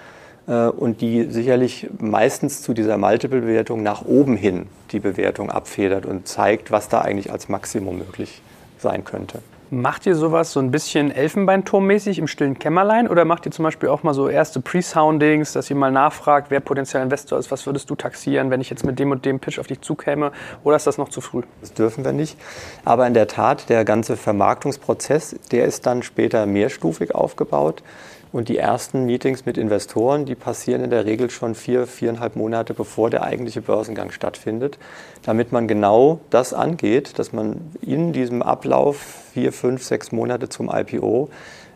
äh, und die sicherlich meistens zu dieser Multiple-Bewertung nach oben hin die Bewertung abfedert und zeigt, was da eigentlich als Maximum möglich sein könnte. Macht ihr sowas so ein bisschen Elfenbeinturmmäßig im stillen Kämmerlein oder macht ihr zum Beispiel auch mal so erste Pre-Soundings, dass ihr mal nachfragt, wer potenzieller Investor ist, was würdest du taxieren, wenn ich jetzt mit dem und dem Pitch auf dich zukäme oder ist das noch zu früh? Das dürfen wir nicht. Aber in der Tat, der ganze Vermarktungsprozess, der ist dann später mehrstufig aufgebaut. Und die ersten Meetings mit Investoren, die passieren in der Regel schon vier, viereinhalb Monate bevor der eigentliche Börsengang stattfindet, damit man genau das angeht, dass man in diesem Ablauf vier, fünf, sechs Monate zum IPO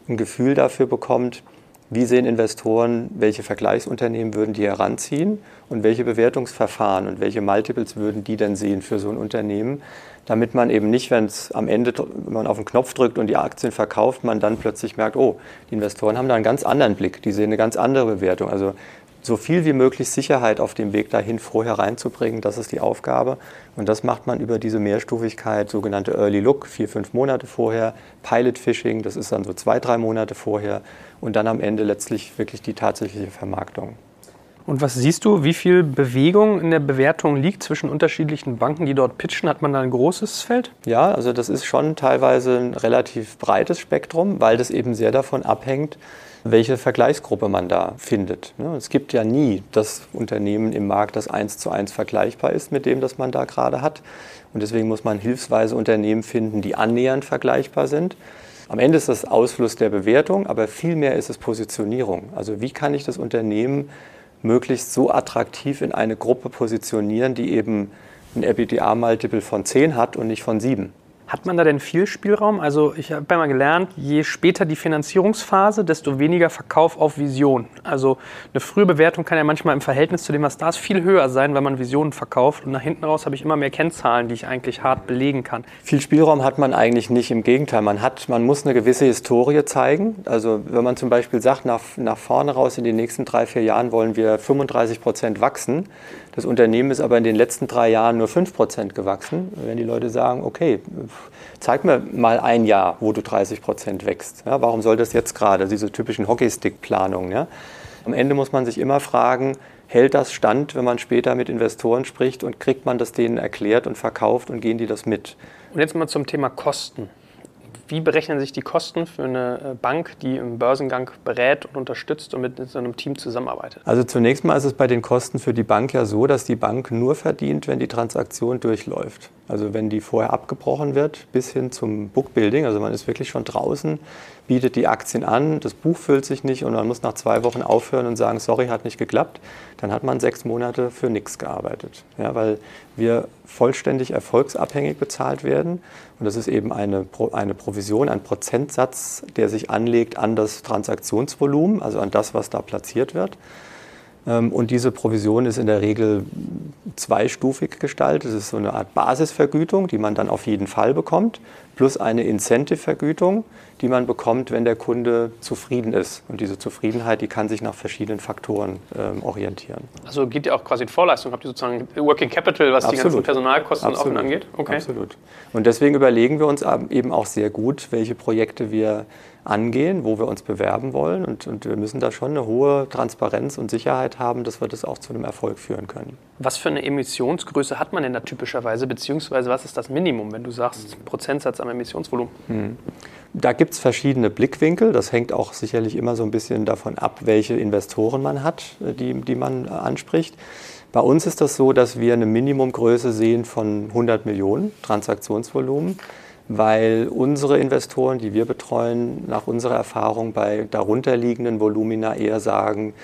ein Gefühl dafür bekommt, wie sehen Investoren, welche Vergleichsunternehmen würden die heranziehen und welche Bewertungsverfahren und welche Multiples würden die denn sehen für so ein Unternehmen, damit man eben nicht, wenn es am Ende, wenn man auf den Knopf drückt und die Aktien verkauft, man dann plötzlich merkt, oh, die Investoren haben da einen ganz anderen Blick, die sehen eine ganz andere Bewertung. Also so viel wie möglich Sicherheit auf dem Weg dahin vorher reinzubringen. Das ist die Aufgabe. Und das macht man über diese Mehrstufigkeit, sogenannte Early Look, vier, fünf Monate vorher, Pilot Fishing, das ist dann so zwei, drei Monate vorher und dann am Ende letztlich wirklich die tatsächliche Vermarktung. Und was siehst du, wie viel Bewegung in der Bewertung liegt zwischen unterschiedlichen Banken, die dort pitchen? Hat man da ein großes Feld? Ja, also das ist schon teilweise ein relativ breites Spektrum, weil das eben sehr davon abhängt, welche Vergleichsgruppe man da findet. Ne? Es gibt ja nie das Unternehmen im Markt, das eins zu eins vergleichbar ist mit dem, das man da gerade hat. Und deswegen muss man hilfsweise Unternehmen finden, die annähernd vergleichbar sind. Am Ende ist das Ausfluss der Bewertung, aber vielmehr ist es Positionierung. Also wie kann ich das Unternehmen möglichst so attraktiv in eine Gruppe positionieren, die eben ein EBITDA-Multiple von 10 hat und nicht von 7. Hat man da denn viel Spielraum? Also ich habe einmal gelernt, je später die Finanzierungsphase, desto weniger Verkauf auf Vision. Also eine frühe Bewertung kann ja manchmal im Verhältnis zu dem, was da ist, viel höher sein, weil man Visionen verkauft. Und nach hinten raus habe ich immer mehr Kennzahlen, die ich eigentlich hart belegen kann. Viel Spielraum hat man eigentlich nicht. Im Gegenteil, man, hat, man muss eine gewisse Historie zeigen. Also wenn man zum Beispiel sagt, nach, nach vorne raus in den nächsten drei, vier Jahren wollen wir 35 Prozent wachsen, das Unternehmen ist aber in den letzten drei Jahren nur 5% gewachsen. Wenn die Leute sagen, okay, zeig mir mal ein Jahr, wo du 30% wächst. Ja, warum soll das jetzt gerade, diese typischen Hockeystick-Planungen? Ja? Am Ende muss man sich immer fragen, hält das stand, wenn man später mit Investoren spricht und kriegt man das denen erklärt und verkauft und gehen die das mit? Und jetzt mal zum Thema Kosten. Wie berechnen sich die Kosten für eine äh, Bank, die im Börsengang berät und unterstützt und mit so einem Team zusammenarbeitet? Also zunächst mal ist es bei den Kosten für die Bank ja so, dass die Bank nur verdient, wenn die Transaktion durchläuft. Also wenn die vorher abgebrochen wird, bis hin zum Bookbuilding, also man ist wirklich schon draußen, bietet die Aktien an, das Buch füllt sich nicht und man muss nach zwei Wochen aufhören und sagen, sorry, hat nicht geklappt, dann hat man sechs Monate für nichts gearbeitet. Ja, weil wir vollständig erfolgsabhängig bezahlt werden und das ist eben eine, eine Provision, ein Prozentsatz, der sich anlegt an das Transaktionsvolumen, also an das, was da platziert wird. Ähm, und diese Provision ist in der Regel zweistufig gestaltet. Es ist so eine Art Basisvergütung, die man dann auf jeden Fall bekommt, plus eine Incentive-Vergütung, die man bekommt, wenn der Kunde zufrieden ist. Und diese Zufriedenheit, die kann sich nach verschiedenen Faktoren ähm, orientieren. Also geht ihr auch quasi in Vorleistung? Habt ihr sozusagen Working Capital, was Absolut. die ganzen Personalkosten Absolut. auch angeht? Okay. Absolut. Und deswegen überlegen wir uns eben auch sehr gut, welche Projekte wir angehen, wo wir uns bewerben wollen. Und, und wir müssen da schon eine hohe Transparenz und Sicherheit haben, dass wir das auch zu einem Erfolg führen können. Was für eine Emissionsgröße hat man denn da typischerweise, beziehungsweise was ist das Minimum, wenn du sagst Prozentsatz am Emissionsvolumen? Hm. Da gibt es verschiedene Blickwinkel. Das hängt auch sicherlich immer so ein bisschen davon ab, welche Investoren man hat, die, die man anspricht. Bei uns ist das so, dass wir eine Minimumgröße sehen von 100 Millionen Transaktionsvolumen weil unsere Investoren, die wir betreuen, nach unserer Erfahrung bei darunterliegenden Volumina eher sagen,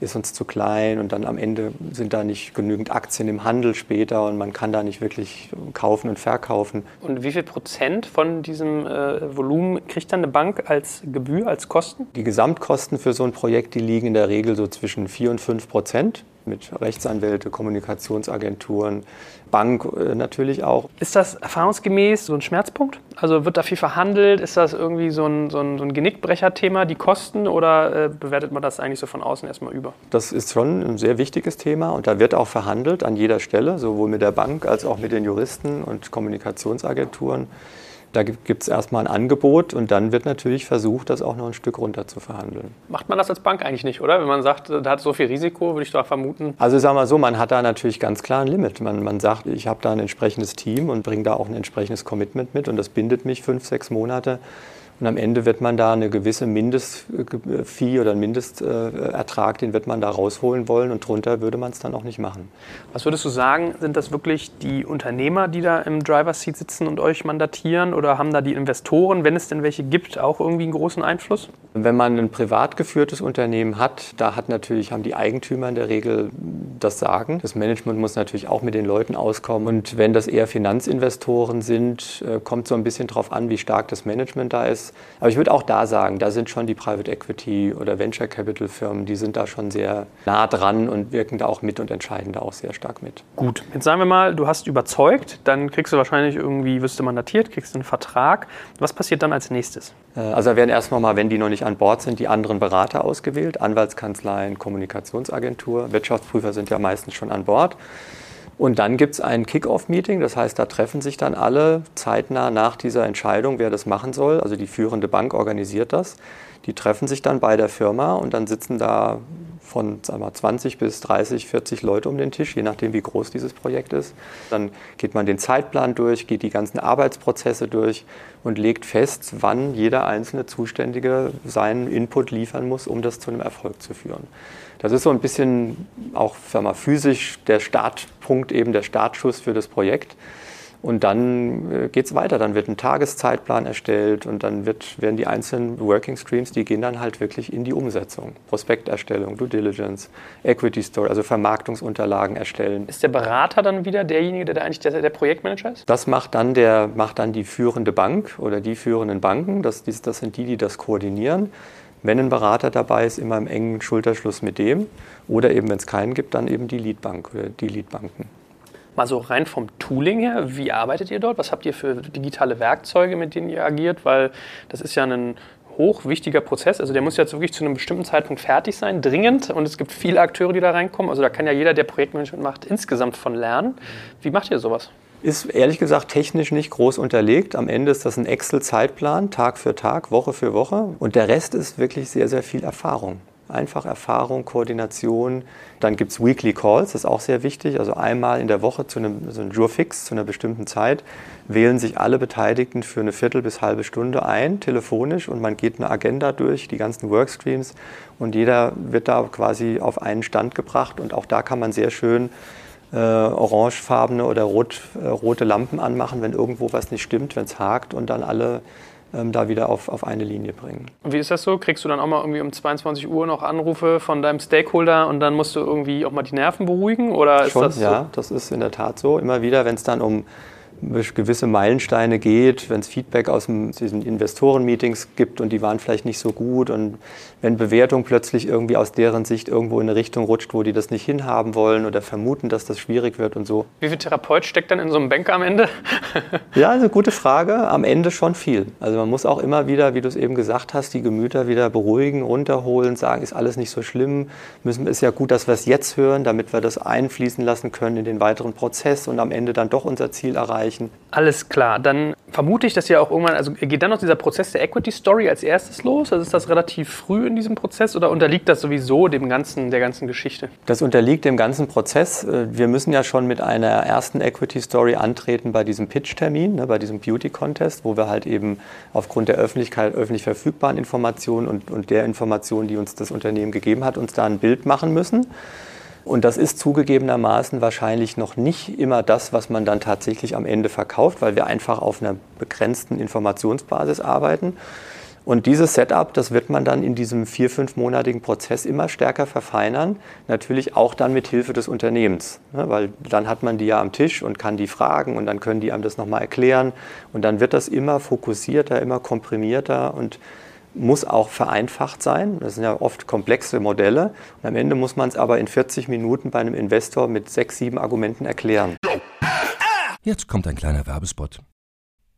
ist uns zu klein und dann am Ende sind da nicht genügend Aktien im Handel später und man kann da nicht wirklich kaufen und verkaufen. Und wie viel Prozent von diesem äh, Volumen kriegt dann eine Bank als Gebühr, als Kosten? Die Gesamtkosten für so ein Projekt, die liegen in der Regel so zwischen 4 und 5 Prozent mit Rechtsanwälte, Kommunikationsagenturen, Bank äh, natürlich auch. Ist das erfahrungsgemäß so ein Schmerzpunkt? Also wird da viel verhandelt? Ist das irgendwie so ein, so ein, so ein Genickbrecher-Thema, die Kosten, oder äh, bewertet man das eigentlich so von außen erstmal über? Das ist schon ein sehr wichtiges Thema und da wird auch verhandelt an jeder Stelle, sowohl mit der Bank als auch mit den Juristen und Kommunikationsagenturen. Da gibt es erstmal ein Angebot und dann wird natürlich versucht, das auch noch ein Stück runter zu verhandeln. Macht man das als Bank eigentlich nicht, oder? Wenn man sagt, da hat so viel Risiko, würde ich doch vermuten. Also sagen wir so, man hat da natürlich ganz klar ein Limit. Man, man sagt, ich habe da ein entsprechendes Team und bringe da auch ein entsprechendes Commitment mit und das bindet mich fünf, sechs Monate. Und am Ende wird man da eine gewisse Mindestfee oder einen Mindestertrag, den wird man da rausholen wollen und drunter würde man es dann auch nicht machen. Was würdest du sagen, sind das wirklich die Unternehmer, die da im Driver's Seat sitzen und euch mandatieren oder haben da die Investoren, wenn es denn welche gibt, auch irgendwie einen großen Einfluss? Wenn man ein privat geführtes Unternehmen hat, da hat natürlich, haben die Eigentümer in der Regel das Sagen. Das Management muss natürlich auch mit den Leuten auskommen. Und wenn das eher Finanzinvestoren sind, äh, kommt so ein bisschen darauf an, wie stark das Management da ist. Aber ich würde auch da sagen, da sind schon die Private Equity oder Venture Capital Firmen, die sind da schon sehr nah dran und wirken da auch mit und entscheiden da auch sehr stark mit. Gut, jetzt sagen wir mal, du hast überzeugt, dann kriegst du wahrscheinlich irgendwie, wirst du mandatiert, kriegst einen Vertrag. Was passiert dann als nächstes? Äh, also da werden erstmal mal, wenn die noch nicht an Bord sind, die anderen Berater ausgewählt, Anwaltskanzleien, Kommunikationsagentur, Wirtschaftsprüfer sind ja meistens schon an Bord. Und dann gibt es ein Kick-Off-Meeting, das heißt, da treffen sich dann alle zeitnah nach dieser Entscheidung, wer das machen soll. Also die führende Bank organisiert das. Die treffen sich dann bei der Firma und dann sitzen da von sagen wir, 20 bis 30, 40 Leute um den Tisch, je nachdem, wie groß dieses Projekt ist. Dann geht man den Zeitplan durch, geht die ganzen Arbeitsprozesse durch und legt fest, wann jeder einzelne Zuständige seinen Input liefern muss, um das zu einem Erfolg zu führen. Das ist so ein bisschen auch sagen wir, physisch der Startpunkt, eben der Startschuss für das Projekt. Und dann äh, geht es weiter. Dann wird ein Tageszeitplan erstellt und dann wird, werden die einzelnen Working Streams, die gehen dann halt wirklich in die Umsetzung. Prospekterstellung, Due Diligence, Equity Story, also Vermarktungsunterlagen erstellen. Ist der Berater dann wieder derjenige, der da eigentlich der, der Projektmanager ist? Das macht dann, der, macht dann die führende Bank oder die führenden Banken. Das, das sind die, die das koordinieren. Wenn ein Berater dabei ist, immer im engen Schulterschluss mit dem. Oder eben, wenn es keinen gibt, dann eben die Leadbank oder die Leadbanken. Mal so rein vom Tooling her, wie arbeitet ihr dort? Was habt ihr für digitale Werkzeuge, mit denen ihr agiert? Weil das ist ja ein hochwichtiger Prozess. Also der muss jetzt wirklich zu einem bestimmten Zeitpunkt fertig sein, dringend. Und es gibt viele Akteure, die da reinkommen. Also da kann ja jeder, der Projektmanagement macht, insgesamt von lernen. Wie macht ihr sowas? Ist ehrlich gesagt technisch nicht groß unterlegt. Am Ende ist das ein Excel-Zeitplan, Tag für Tag, Woche für Woche. Und der Rest ist wirklich sehr, sehr viel Erfahrung einfach Erfahrung, Koordination. Dann gibt es Weekly Calls, das ist auch sehr wichtig. Also einmal in der Woche zu einem, so einem Jurfix zu einer bestimmten Zeit wählen sich alle Beteiligten für eine Viertel bis halbe Stunde ein, telefonisch, und man geht eine Agenda durch, die ganzen Workstreams, und jeder wird da quasi auf einen Stand gebracht. Und auch da kann man sehr schön äh, orangefarbene oder rot, äh, rote Lampen anmachen, wenn irgendwo was nicht stimmt, wenn es hakt, und dann alle da wieder auf, auf eine Linie bringen. Und wie ist das so? Kriegst du dann auch mal irgendwie um 22 Uhr noch Anrufe von deinem Stakeholder und dann musst du irgendwie auch mal die Nerven beruhigen? Oder ist Schon, das so? ja, das ist in der Tat so. Immer wieder, wenn es dann um gewisse Meilensteine geht, wenn es Feedback aus dem, diesen Investoren-Meetings gibt und die waren vielleicht nicht so gut und wenn Bewertung plötzlich irgendwie aus deren Sicht irgendwo in eine Richtung rutscht, wo die das nicht hinhaben wollen oder vermuten, dass das schwierig wird und so. Wie viel Therapeut steckt dann in so einem Banker am Ende? ja, eine gute Frage. Am Ende schon viel. Also man muss auch immer wieder, wie du es eben gesagt hast, die Gemüter wieder beruhigen, runterholen, sagen, ist alles nicht so schlimm. Müssen, ist ja gut, dass wir es jetzt hören, damit wir das einfließen lassen können in den weiteren Prozess und am Ende dann doch unser Ziel erreichen. Alles klar. Dann vermute ich, dass ja auch irgendwann, also geht dann noch dieser Prozess der Equity Story als erstes los? Also ist das relativ früh in diesem Prozess oder unterliegt das sowieso dem ganzen, der ganzen Geschichte? Das unterliegt dem ganzen Prozess. Äh, wir müssen ja schon mit einer ersten Equity Story antreten bei diesem Pitch-Termin, ne, bei diesem Beauty Contest, wo wir halt eben aufgrund der Öffentlichkeit, öffentlich verfügbaren Informationen und, und der Informationen, die uns das Unternehmen gegeben hat, uns da ein Bild machen müssen. Und das ist zugegebenermaßen wahrscheinlich noch nicht immer das, was man dann tatsächlich am Ende verkauft, weil wir einfach auf einer begrenzten Informationsbasis arbeiten. Und dieses Setup, das wird man dann in diesem vier-, fünfmonatigen Prozess immer stärker verfeinern. Natürlich auch dann mit Hilfe des Unternehmens. Ne? Weil dann hat man die ja am Tisch und kann die fragen und dann können die einem das nochmal erklären. Und dann wird das immer fokussierter, immer komprimierter und muss auch vereinfacht sein. Das sind ja oft komplexe Modelle. Und am Ende muss man es aber in 40 Minuten bei einem Investor mit sechs, sieben Argumenten erklären. Jetzt kommt ein kleiner Werbespot.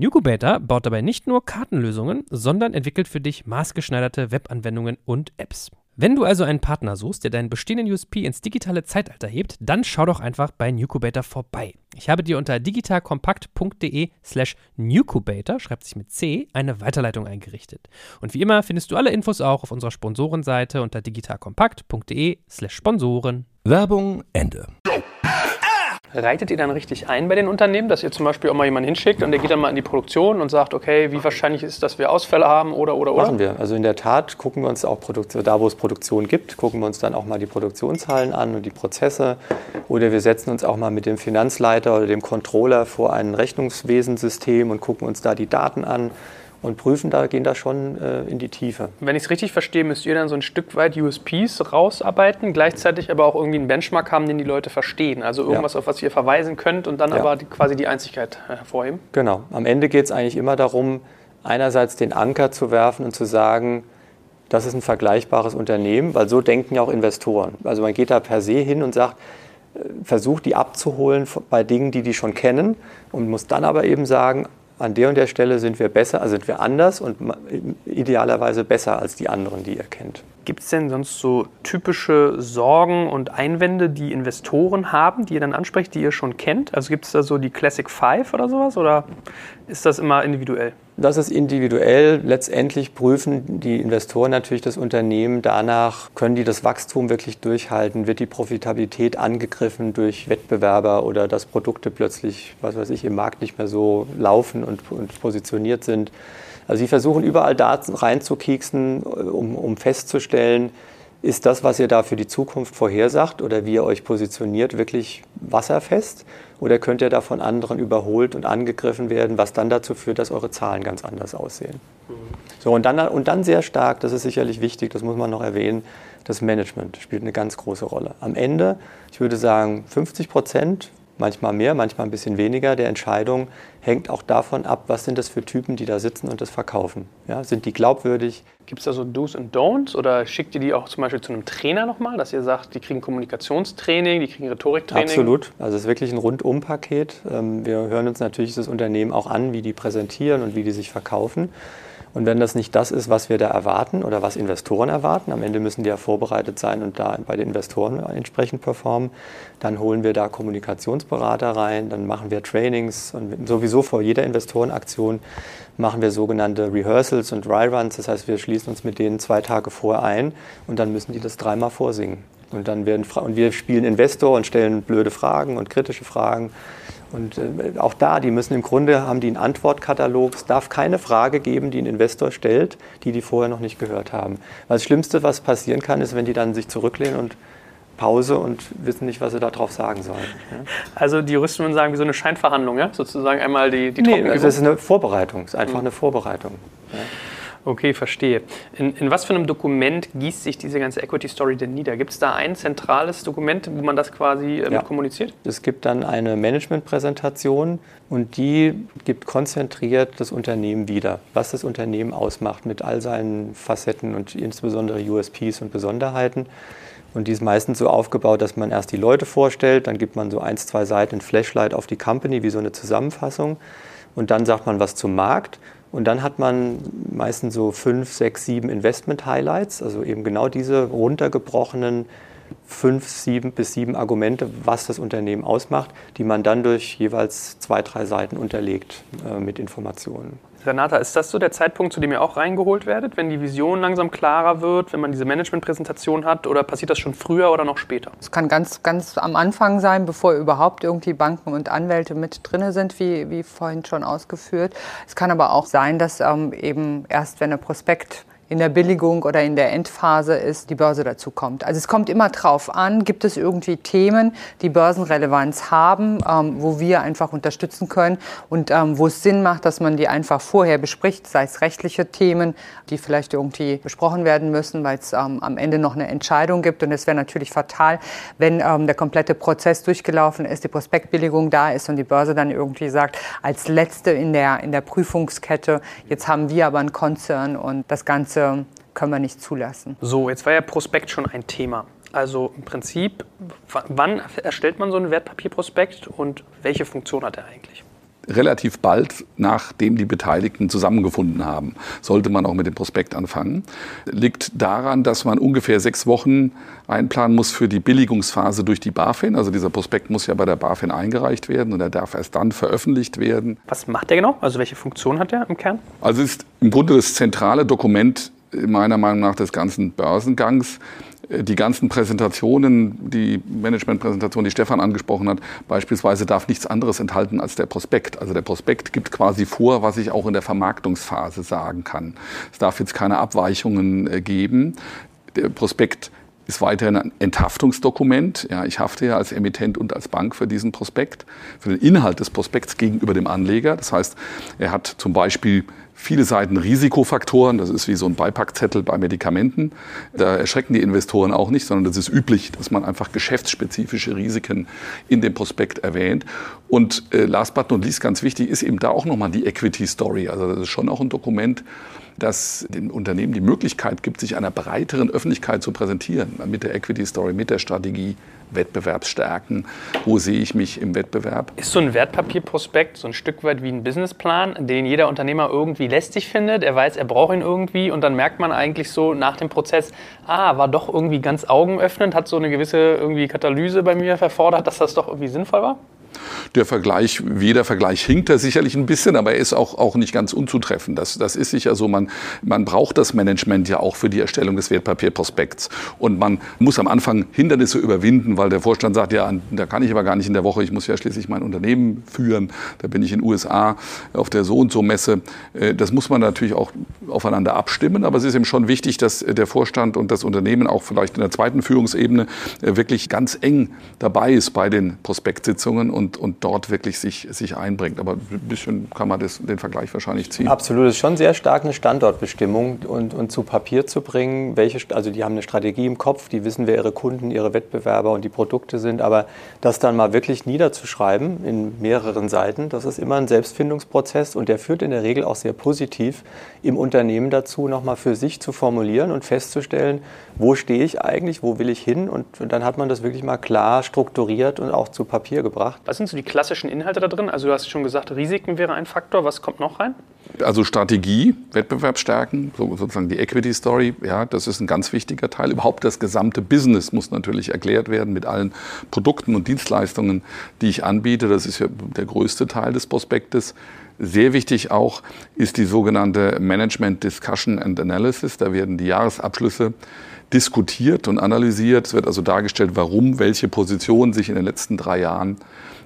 Nucubator baut dabei nicht nur Kartenlösungen, sondern entwickelt für dich maßgeschneiderte Webanwendungen und Apps. Wenn du also einen Partner suchst, der deinen bestehenden USP ins digitale Zeitalter hebt, dann schau doch einfach bei Newcubator vorbei. Ich habe dir unter digitalkompakt.de slash Newcubator, schreibt sich mit C, eine Weiterleitung eingerichtet. Und wie immer findest du alle Infos auch auf unserer Sponsorenseite unter digitalkompakt.de slash Sponsoren. Werbung Ende. Reitet ihr dann richtig ein bei den Unternehmen, dass ihr zum Beispiel auch mal jemanden hinschickt und der geht dann mal in die Produktion und sagt, okay, wie wahrscheinlich ist, dass wir Ausfälle haben oder oder oder? Machen wir. Also in der Tat gucken wir uns auch Produktion, da, wo es Produktion gibt, gucken wir uns dann auch mal die Produktionszahlen an und die Prozesse. Oder wir setzen uns auch mal mit dem Finanzleiter oder dem Controller vor ein Rechnungswesensystem und gucken uns da die Daten an und prüfen da, gehen da schon äh, in die Tiefe. Wenn ich es richtig verstehe, müsst ihr dann so ein Stück weit USPs rausarbeiten, gleichzeitig aber auch irgendwie einen Benchmark haben, den die Leute verstehen. Also irgendwas, ja. auf was ihr verweisen könnt und dann ja. aber die, quasi die Einzigkeit äh, hervorheben. Genau. Am Ende geht es eigentlich immer darum, einerseits den Anker zu werfen und zu sagen, das ist ein vergleichbares Unternehmen, weil so denken ja auch Investoren. Also man geht da per se hin und sagt, äh, versucht die abzuholen bei Dingen, die die schon kennen und muss dann aber eben sagen, an der und der Stelle sind wir besser, also sind wir anders und idealerweise besser als die anderen, die ihr kennt. Gibt es denn sonst so typische Sorgen und Einwände, die Investoren haben, die ihr dann ansprecht, die ihr schon kennt? Also gibt es da so die Classic Five oder sowas oder ist das immer individuell? Das ist individuell. Letztendlich prüfen die Investoren natürlich das Unternehmen danach, können die das Wachstum wirklich durchhalten? Wird die Profitabilität angegriffen durch Wettbewerber oder dass Produkte plötzlich, was weiß ich, im Markt nicht mehr so laufen und, und positioniert sind? Also sie versuchen überall Daten reinzukieksen, um, um festzustellen, ist das, was ihr da für die Zukunft vorhersagt oder wie ihr euch positioniert, wirklich wasserfest? Oder könnt ihr da von anderen überholt und angegriffen werden, was dann dazu führt, dass eure Zahlen ganz anders aussehen? Mhm. So, und dann, und dann sehr stark, das ist sicherlich wichtig, das muss man noch erwähnen, das Management spielt eine ganz große Rolle. Am Ende, ich würde sagen, 50 Prozent manchmal mehr, manchmal ein bisschen weniger der Entscheidung hängt auch davon ab, was sind das für Typen, die da sitzen und das verkaufen. Ja, sind die glaubwürdig? Gibt es da so Do's und Don'ts oder schickt ihr die auch zum Beispiel zu einem Trainer nochmal, dass ihr sagt, die kriegen Kommunikationstraining, die kriegen Rhetoriktraining? Absolut. Also es ist wirklich ein Rundum-Paket. Ähm, wir hören uns natürlich das Unternehmen auch an, wie die präsentieren und wie die sich verkaufen. Und wenn das nicht das ist, was wir da erwarten oder was Investoren erwarten, am Ende müssen die ja vorbereitet sein und da bei den Investoren entsprechend performen, dann holen wir da Kommunikationsberater rein, dann machen wir Trainings und sowieso vor jeder Investorenaktion machen wir sogenannte Rehearsals und Dry Runs. Das heißt, wir schließen uns mit denen zwei Tage vorher ein und dann müssen die das dreimal vorsingen. Und dann werden und wir spielen Investor und stellen blöde Fragen und kritische Fragen und äh, auch da, die müssen im Grunde, haben die einen Antwortkatalog. Es darf keine Frage geben, die ein Investor stellt, die die vorher noch nicht gehört haben. Weil das Schlimmste, was passieren kann, ist, wenn die dann sich zurücklehnen und Pause und wissen nicht, was sie darauf sagen sollen. Ja? Also die Juristen würden sagen, wie so eine Scheinverhandlung, ja? sozusagen einmal die, die nee, also das ist eine Vorbereitung, es ist einfach mhm. eine Vorbereitung. Ja? Okay, verstehe. In, in, was für einem Dokument gießt sich diese ganze Equity Story denn nieder? Gibt es da ein zentrales Dokument, wo man das quasi ähm, ja. kommuniziert? Es gibt dann eine Managementpräsentation und die gibt konzentriert das Unternehmen wieder, was das Unternehmen ausmacht mit all seinen Facetten und insbesondere USPs und Besonderheiten. Und die ist meistens so aufgebaut, dass man erst die Leute vorstellt, dann gibt man so eins, zwei Seiten ein Flashlight auf die Company, wie so eine Zusammenfassung. Und dann sagt man was zum Markt und dann hat man meistens so fünf, sechs, sieben Investment-Highlights, also eben genau diese runtergebrochenen fünf, sieben bis sieben Argumente, was das Unternehmen ausmacht, die man dann durch jeweils zwei, drei Seiten unterlegt äh, mit Informationen. Renata, ist das so der Zeitpunkt, zu dem ihr auch reingeholt werdet, wenn die Vision langsam klarer wird, wenn man diese Managementpräsentation hat oder passiert das schon früher oder noch später? Es kann ganz, ganz am Anfang sein, bevor überhaupt irgendwie Banken und Anwälte mit drin sind, wie, wie vorhin schon ausgeführt. Es kann aber auch sein, dass ähm, eben erst, wenn der Prospekt in der Billigung oder in der Endphase ist, die Börse dazu kommt. Also es kommt immer drauf an, gibt es irgendwie Themen, die Börsenrelevanz haben, ähm, wo wir einfach unterstützen können und ähm, wo es Sinn macht, dass man die einfach vorher bespricht, sei es rechtliche Themen, die vielleicht irgendwie besprochen werden müssen, weil es ähm, am Ende noch eine Entscheidung gibt. Und es wäre natürlich fatal, wenn ähm, der komplette Prozess durchgelaufen ist, die Prospektbilligung da ist und die Börse dann irgendwie sagt, als letzte in der, in der Prüfungskette, jetzt haben wir aber einen Konzern und das Ganze äh, können wir nicht zulassen. So, jetzt war ja Prospekt schon ein Thema. Also im Prinzip, wann erstellt man so einen Wertpapierprospekt und welche Funktion hat er eigentlich? Relativ bald, nachdem die Beteiligten zusammengefunden haben, sollte man auch mit dem Prospekt anfangen. Liegt daran, dass man ungefähr sechs Wochen einplanen muss für die Billigungsphase durch die BaFin. Also dieser Prospekt muss ja bei der BaFin eingereicht werden und er darf erst dann veröffentlicht werden. Was macht der genau? Also welche Funktion hat der im Kern? Also ist im Grunde das zentrale Dokument meiner Meinung nach des ganzen Börsengangs die ganzen Präsentationen, die Managementpräsentation, die Stefan angesprochen hat, beispielsweise darf nichts anderes enthalten als der Prospekt. Also der Prospekt gibt quasi vor, was ich auch in der Vermarktungsphase sagen kann. Es darf jetzt keine Abweichungen äh, geben. Der Prospekt ist weiterhin ein Enthaftungsdokument. Ja, ich hafte ja als Emittent und als Bank für diesen Prospekt, für den Inhalt des Prospekts gegenüber dem Anleger. Das heißt, er hat zum Beispiel viele Seiten Risikofaktoren. Das ist wie so ein Beipackzettel bei Medikamenten. Da erschrecken die Investoren auch nicht, sondern das ist üblich, dass man einfach geschäftsspezifische Risiken in dem Prospekt erwähnt. Und äh, last but not least, ganz wichtig, ist eben da auch nochmal die Equity Story. Also das ist schon auch ein Dokument, das dem Unternehmen die Möglichkeit gibt, sich einer breiteren Öffentlichkeit zu präsentieren. Mit der Equity Story, mit der Strategie, Wettbewerbsstärken, wo sehe ich mich im Wettbewerb. Ist so ein Wertpapierprospekt so ein Stück weit wie ein Businessplan, den jeder Unternehmer irgendwie lästig findet? Er weiß, er braucht ihn irgendwie und dann merkt man eigentlich so nach dem Prozess, ah, war doch irgendwie ganz augenöffnend, hat so eine gewisse irgendwie Katalyse bei mir verfordert, dass das doch irgendwie sinnvoll war? Der Vergleich, jeder Vergleich hinkt da sicherlich ein bisschen, aber er ist auch, auch nicht ganz unzutreffend. Das, das ist sicher so, man, man braucht das Management ja auch für die Erstellung des Wertpapierprospekts. Und man muss am Anfang Hindernisse überwinden, weil der Vorstand sagt, ja, da kann ich aber gar nicht in der Woche, ich muss ja schließlich mein Unternehmen führen, da bin ich in den USA auf der so und so Messe. Äh, das muss man natürlich auch aufeinander abstimmen, aber es ist eben schon wichtig, dass der Vorstand und das Unternehmen auch vielleicht in der zweiten Führungsebene äh, wirklich ganz eng dabei ist bei den Prospektsitzungen und, und dort wirklich sich, sich einbringt. Aber ein bisschen kann man das, den Vergleich wahrscheinlich ziehen. Absolut, es ist schon sehr stark eine Standortbestimmung und, und zu Papier zu bringen, welche, also die haben eine Strategie im Kopf, die wissen, wer ihre Kunden, ihre Wettbewerber und die Produkte sind, aber das dann mal wirklich niederzuschreiben in mehreren Seiten, das ist immer ein Selbstfindungsprozess und der führt in der Regel auch sehr positiv im Unternehmen dazu, nochmal für sich zu formulieren und festzustellen, wo stehe ich eigentlich, wo will ich hin und, und dann hat man das wirklich mal klar strukturiert und auch zu Papier gebracht. Was sind so die klassischen Inhalte da drin? Also du hast schon gesagt, Risiken wäre ein Faktor. Was kommt noch rein? Also Strategie, Wettbewerbsstärken, so sozusagen die Equity Story, ja, das ist ein ganz wichtiger Teil. Überhaupt das gesamte Business muss natürlich erklärt werden mit allen Produkten und Dienstleistungen, die ich anbiete. Das ist ja der größte Teil des Prospektes. Sehr wichtig auch ist die sogenannte Management Discussion and Analysis. Da werden die Jahresabschlüsse diskutiert und analysiert. Es wird also dargestellt, warum welche Position sich in den letzten drei Jahren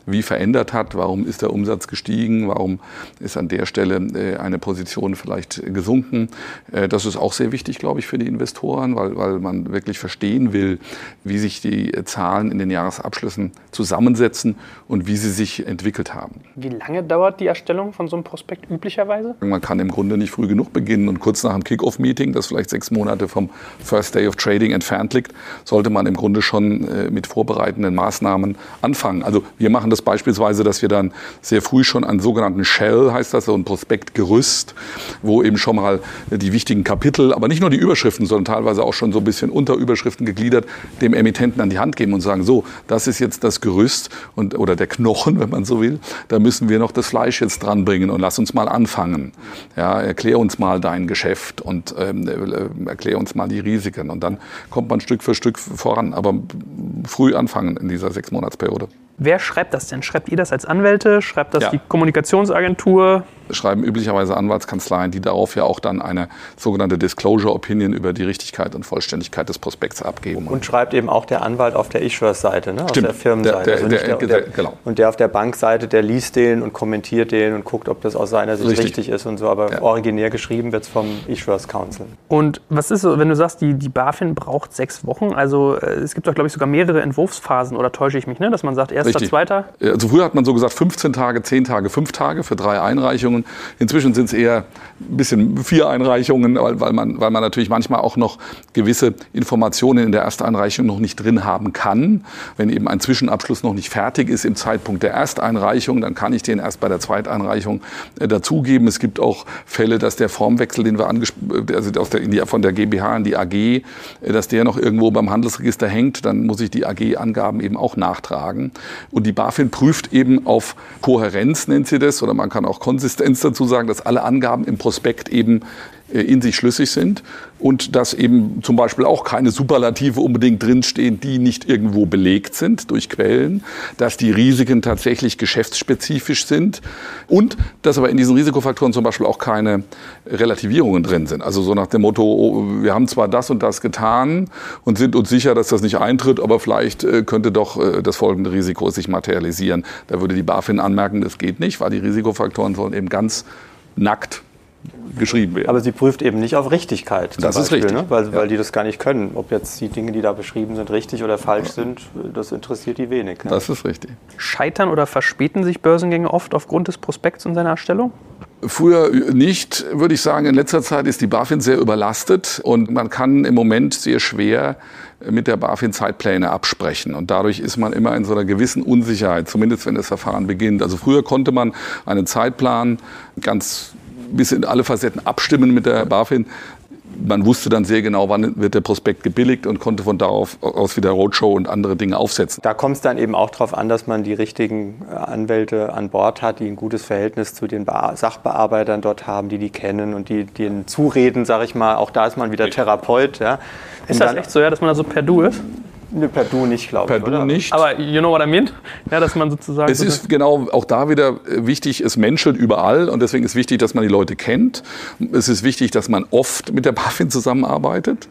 wie verändert hat. Warum ist der Umsatz gestiegen? Warum ist an der Stelle äh, eine Position vielleicht gesunken? Äh, das ist auch sehr wichtig, glaube ich, für die Investoren, weil, weil man wirklich verstehen will, wie sich die Zahlen in den Jahresabschlüssen zusammensetzen und wie sie sich entwickelt haben. Wie lange dauert die Erstellung von so einem Prospekt üblicherweise? Man kann im Grunde nicht früh genug beginnen und kurz nach dem Kick-Off-Meeting, das vielleicht sechs Monate vom First Day of Trading entfernt liegt, sollte man im Grunde schon äh, mit vorbereitenden Maßnahmen anfangen. Also wir machen das beispielsweise, dass wir dann sehr früh schon einen sogenannten Shell, heißt das, so ein Prospektgerüst, wo eben schon mal die wichtigen Kapitel, aber nicht nur die Überschriften, sondern teilweise auch schon so ein bisschen unter Überschriften gegliedert, dem Emittenten an die Hand geben und sagen, so, das ist jetzt das Gerüst und, oder der Knochen, wenn man so will, da müssen wir noch das Fleisch jetzt dranbringen und lass uns mal anfangen. Ja, erklär uns mal dein Geschäft und ähm, äh, erklär uns mal die Risiken und dann kommt man Stück für Stück voran, aber früh anfangen in dieser Sechsmonatsperiode. Wer schreibt das denn? Schreibt ihr das als Anwälte? Schreibt das ja. die Kommunikationsagentur? Schreiben üblicherweise Anwaltskanzleien, die darauf ja auch dann eine sogenannte Disclosure Opinion über die Richtigkeit und Vollständigkeit des Prospekts abgeben. Und schreibt eben auch der Anwalt auf der Issuers-Seite, ne? auf der Firmenseite. Der, der, also der, genau. Und der auf der Bankseite, der liest den und kommentiert den und guckt, ob das aus seiner Sicht richtig, richtig ist und so. Aber ja. originär geschrieben wird es vom Issuers Council. Und was ist so, wenn du sagst, die, die BaFin braucht sechs Wochen? Also äh, es gibt doch, glaube ich, sogar mehrere Entwurfsphasen oder täusche ich mich, ne? dass man sagt, erster, richtig. zweiter? Also früher hat man so gesagt 15 Tage, 10 Tage, 5 Tage für drei Einreichungen. Einreichungen. Inzwischen sind es eher ein bisschen vier Einreichungen, weil, weil, man, weil man natürlich manchmal auch noch gewisse Informationen in der Ersteinreichung noch nicht drin haben kann. Wenn eben ein Zwischenabschluss noch nicht fertig ist im Zeitpunkt der Ersteinreichung, dann kann ich den erst bei der Zweiteinreichung äh, dazugeben. Es gibt auch Fälle, dass der Formwechsel, den wir also aus der, die, von der GmbH in die AG, äh, dass der noch irgendwo beim Handelsregister hängt, dann muss ich die AG-Angaben eben auch nachtragen. Und die BaFin prüft eben auf Kohärenz, nennt sie das, oder man kann auch Konsistenz dazu sagen, dass alle Angaben im Prospekt eben in sich schlüssig sind und dass eben zum Beispiel auch keine Superlative unbedingt drinstehen, die nicht irgendwo belegt sind durch Quellen, dass die Risiken tatsächlich geschäftsspezifisch sind und dass aber in diesen Risikofaktoren zum Beispiel auch keine Relativierungen drin sind. Also so nach dem Motto, oh, wir haben zwar das und das getan und sind uns sicher, dass das nicht eintritt, aber vielleicht äh, könnte doch äh, das folgende Risiko sich materialisieren. Da würde die BaFin anmerken, das geht nicht, weil die Risikofaktoren sollen eben ganz nackt geschrieben werden. Aber sie prüft eben nicht auf Richtigkeit. Das Beispiel, ist richtig. Ne? Weil, ja. weil die das gar nicht können. Ob jetzt die Dinge, die da beschrieben sind, richtig oder falsch sind, das interessiert die wenig. Ne? Das ist richtig. Scheitern oder verspäten sich Börsengänge oft aufgrund des Prospekts und seiner Erstellung? Früher nicht, würde ich sagen. In letzter Zeit ist die BaFin sehr überlastet und man kann im Moment sehr schwer mit der BaFin Zeitpläne absprechen. Und dadurch ist man immer in so einer gewissen Unsicherheit, zumindest wenn das Verfahren beginnt. Also früher konnte man einen Zeitplan ganz bis in alle Facetten abstimmen mit der BaFin. Man wusste dann sehr genau, wann wird der Prospekt gebilligt und konnte von da aus wieder Roadshow und andere Dinge aufsetzen. Da kommt es dann eben auch darauf an, dass man die richtigen äh, Anwälte an Bord hat, die ein gutes Verhältnis zu den Sachbearbeitern dort haben, die die kennen und die denen zureden, sage ich mal. Auch da ist man wieder Therapeut. Ja. Ist das echt so, ja, dass man da so per Du ist? Ne, per Du nicht, glaube ich. Per Du nicht. Aber you know what I mean? Ja, dass man sozusagen. Es ist genau auch da wieder wichtig, es menschelt überall und deswegen ist wichtig, dass man die Leute kennt. Es ist wichtig, dass man oft mit der BaFin zusammenarbeitet,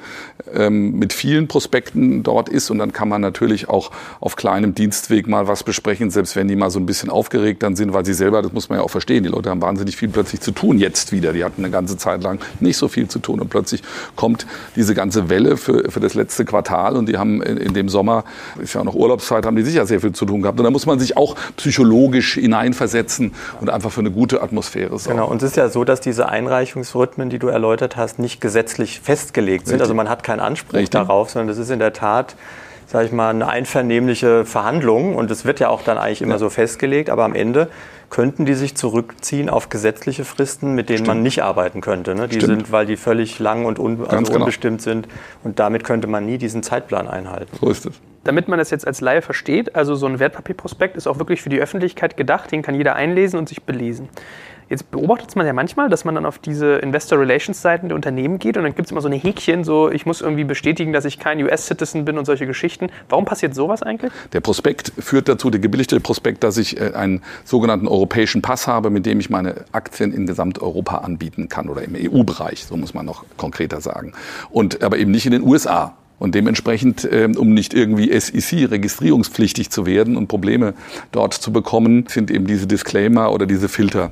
ähm, mit vielen Prospekten dort ist und dann kann man natürlich auch auf kleinem Dienstweg mal was besprechen, selbst wenn die mal so ein bisschen aufgeregt dann sind, weil sie selber, das muss man ja auch verstehen, die Leute haben wahnsinnig viel plötzlich zu tun jetzt wieder. Die hatten eine ganze Zeit lang nicht so viel zu tun und plötzlich kommt diese ganze Welle für, für das letzte Quartal und die haben in, in in dem Sommer, ist ja auch noch Urlaubszeit, haben die sicher sehr viel zu tun gehabt. Und da muss man sich auch psychologisch hineinversetzen und einfach für eine gute Atmosphäre sorgen. Genau, und es ist ja so, dass diese Einreichungsrhythmen, die du erläutert hast, nicht gesetzlich festgelegt sind. Richtig. Also man hat keinen Anspruch Richtig. darauf, sondern das ist in der Tat sage ich mal, eine einvernehmliche Verhandlung und es wird ja auch dann eigentlich immer ja. so festgelegt, aber am Ende könnten die sich zurückziehen auf gesetzliche Fristen, mit denen Stimmt. man nicht arbeiten könnte. Ne? Die Stimmt. sind, weil die völlig lang und un also genau. unbestimmt sind. Und damit könnte man nie diesen Zeitplan einhalten. So ist es. Damit man das jetzt als Laie versteht, also so ein Wertpapierprospekt ist auch wirklich für die Öffentlichkeit gedacht, den kann jeder einlesen und sich belesen. Jetzt beobachtet man ja manchmal, dass man dann auf diese Investor Relations Seiten der Unternehmen geht und dann gibt es immer so eine Häkchen, so ich muss irgendwie bestätigen, dass ich kein US-Citizen bin und solche Geschichten. Warum passiert sowas eigentlich? Der Prospekt führt dazu, der gebilligte Prospekt, dass ich äh, einen sogenannten europäischen Pass habe, mit dem ich meine Aktien in Gesamteuropa anbieten kann oder im EU-Bereich, so muss man noch konkreter sagen. Und aber eben nicht in den USA. Und dementsprechend, ähm, um nicht irgendwie SEC registrierungspflichtig zu werden und Probleme dort zu bekommen, sind eben diese Disclaimer oder diese Filter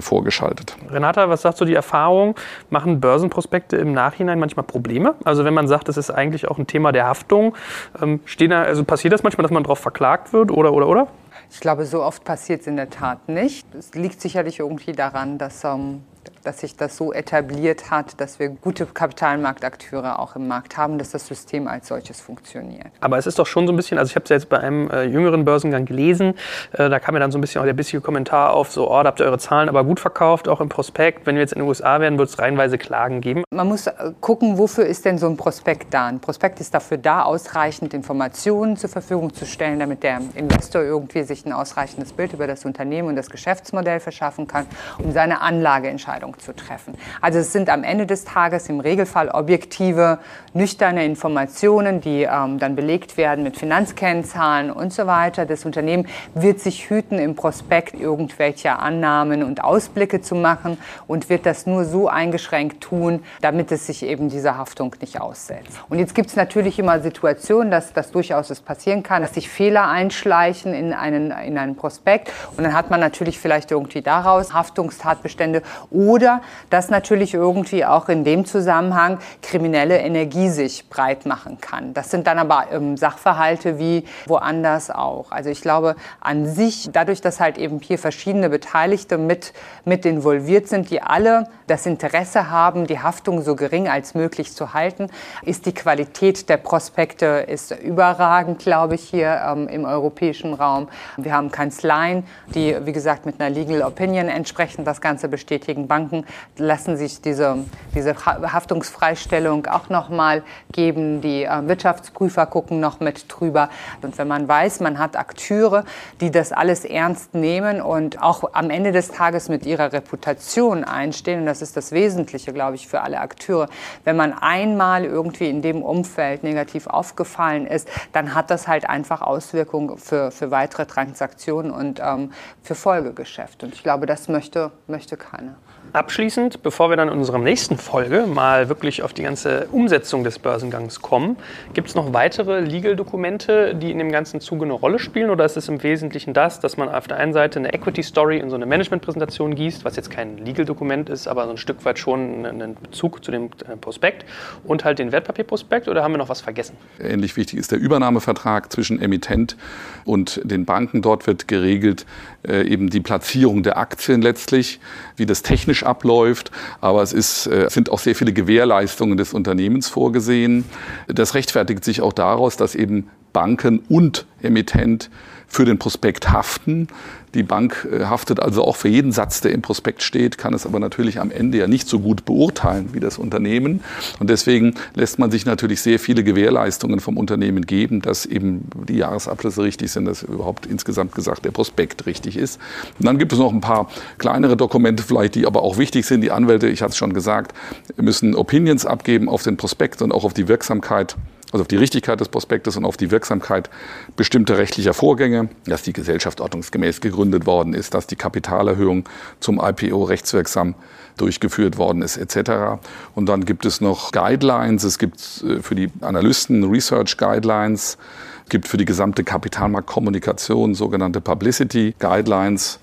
vorgeschaltet. Renata, was sagst du die Erfahrung? Machen Börsenprospekte im Nachhinein manchmal Probleme? Also wenn man sagt, das ist eigentlich auch ein Thema der Haftung, ähm, stehen da, also passiert das manchmal, dass man darauf verklagt wird oder oder oder? Ich glaube, so oft passiert es in der Tat nicht. Es liegt sicherlich irgendwie daran, dass ähm, dass sich das so etabliert hat, dass wir gute Kapitalmarktakteure auch im Markt haben, dass das System als solches funktioniert. Aber es ist doch schon so ein bisschen, also ich habe es ja jetzt bei einem äh, jüngeren Börsengang gelesen, äh, da kam mir dann so ein bisschen auch der bissige Kommentar auf, so, oh, da habt ihr eure Zahlen aber gut verkauft, auch im Prospekt. Wenn wir jetzt in den USA wären, wird es reihenweise Klagen geben. Man muss äh, gucken, wofür ist denn so ein Prospekt da? Ein Prospekt ist dafür da, ausreichend Informationen zur Verfügung zu stellen, damit der Investor irgendwie sich ein ausreichendes Bild über das Unternehmen und das Geschäftsmodell verschaffen kann, um seine Anlageentscheidung Entscheidung zu treffen. Also es sind am Ende des Tages im Regelfall objektive, nüchterne Informationen, die ähm, dann belegt werden mit Finanzkennzahlen und so weiter. Das Unternehmen wird sich hüten, im Prospekt irgendwelche Annahmen und Ausblicke zu machen und wird das nur so eingeschränkt tun, damit es sich eben dieser Haftung nicht aussetzt. Und jetzt gibt es natürlich immer Situationen, dass das durchaus passieren kann, dass sich Fehler einschleichen in einen, in einen Prospekt und dann hat man natürlich vielleicht irgendwie daraus Haftungstatbestände oder oder dass natürlich irgendwie auch in dem Zusammenhang kriminelle Energie sich breit machen kann. Das sind dann aber ähm, Sachverhalte wie woanders auch. Also ich glaube an sich, dadurch, dass halt eben hier verschiedene Beteiligte mit, mit involviert sind, die alle das Interesse haben, die Haftung so gering als möglich zu halten, ist die Qualität der Prospekte ist überragend, glaube ich, hier ähm, im europäischen Raum. Wir haben Kanzleien, die, wie gesagt, mit einer Legal Opinion entsprechend das Ganze bestätigen. Banken lassen sich diese, diese Haftungsfreistellung auch nochmal geben. Die äh, Wirtschaftsprüfer gucken noch mit drüber. Und wenn man weiß, man hat Akteure, die das alles ernst nehmen und auch am Ende des Tages mit ihrer Reputation einstehen, und das ist das Wesentliche, glaube ich, für alle Akteure, wenn man einmal irgendwie in dem Umfeld negativ aufgefallen ist, dann hat das halt einfach Auswirkungen für, für weitere Transaktionen und ähm, für Folgegeschäfte. Und ich glaube, das möchte, möchte keiner. Abschließend, bevor wir dann in unserer nächsten Folge mal wirklich auf die ganze Umsetzung des Börsengangs kommen, gibt es noch weitere Legal-Dokumente, die in dem ganzen Zuge eine Rolle spielen? Oder ist es im Wesentlichen das, dass man auf der einen Seite eine Equity-Story in so eine Management-Präsentation gießt, was jetzt kein Legal-Dokument ist, aber so ein Stück weit schon einen Bezug zu dem äh, Prospekt und halt den Wertpapierprospekt? Oder haben wir noch was vergessen? Ähnlich wichtig ist der Übernahmevertrag zwischen Emittent und den Banken. Dort wird geregelt äh, eben die Platzierung der Aktien letztlich, wie das technisch abläuft. Aber es ist, äh, sind auch sehr viele Gewährleistungen des Unternehmens vorgesehen. Das rechtfertigt sich auch daraus, dass eben Banken und Emittent für den Prospekt haften. Die Bank äh, haftet also auch für jeden Satz, der im Prospekt steht, kann es aber natürlich am Ende ja nicht so gut beurteilen wie das Unternehmen. Und deswegen lässt man sich natürlich sehr viele Gewährleistungen vom Unternehmen geben, dass eben die Jahresabschlüsse richtig sind, dass überhaupt insgesamt gesagt der Prospekt richtig ist. Und dann gibt es noch ein paar kleinere Dokumente vielleicht, die aber auch wichtig sind. Die Anwälte, ich hatte es schon gesagt, müssen Opinions abgeben auf den Prospekt und auch auf die Wirksamkeit also auf die Richtigkeit des Prospektes und auf die Wirksamkeit bestimmter rechtlicher Vorgänge, dass die Gesellschaft ordnungsgemäß gegründet worden ist, dass die Kapitalerhöhung zum IPO rechtswirksam durchgeführt worden ist, etc. Und dann gibt es noch Guidelines, es gibt äh, für die Analysten Research Guidelines, es gibt für die gesamte Kapitalmarktkommunikation sogenannte Publicity Guidelines.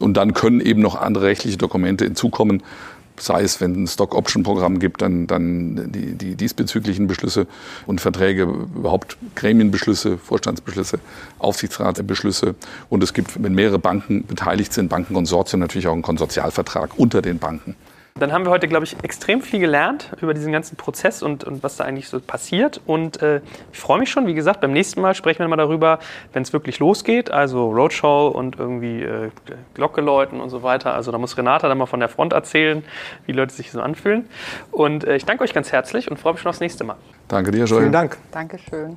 Und dann können eben noch andere rechtliche Dokumente hinzukommen, sei es, wenn ein Stock-Option-Programm gibt, dann, dann die, die diesbezüglichen Beschlüsse und Verträge, überhaupt Gremienbeschlüsse, Vorstandsbeschlüsse, Aufsichtsratsbeschlüsse. Und es gibt, wenn mehrere Banken beteiligt sind, Bankenkonsortien, natürlich auch einen Konsortialvertrag unter den Banken. Dann haben wir heute, glaube ich, extrem viel gelernt über diesen ganzen Prozess und, und was da eigentlich so passiert. Und äh, ich freue mich schon, wie gesagt, beim nächsten Mal sprechen wir mal darüber, wenn es wirklich losgeht, also Roadshow und irgendwie äh, Glocke läuten und so weiter. Also da muss Renata dann mal von der Front erzählen, wie Leute sich so anfühlen. Und äh, ich danke euch ganz herzlich und freue mich schon aufs nächste Mal. Danke dir, Joel. Vielen Dank. Dankeschön.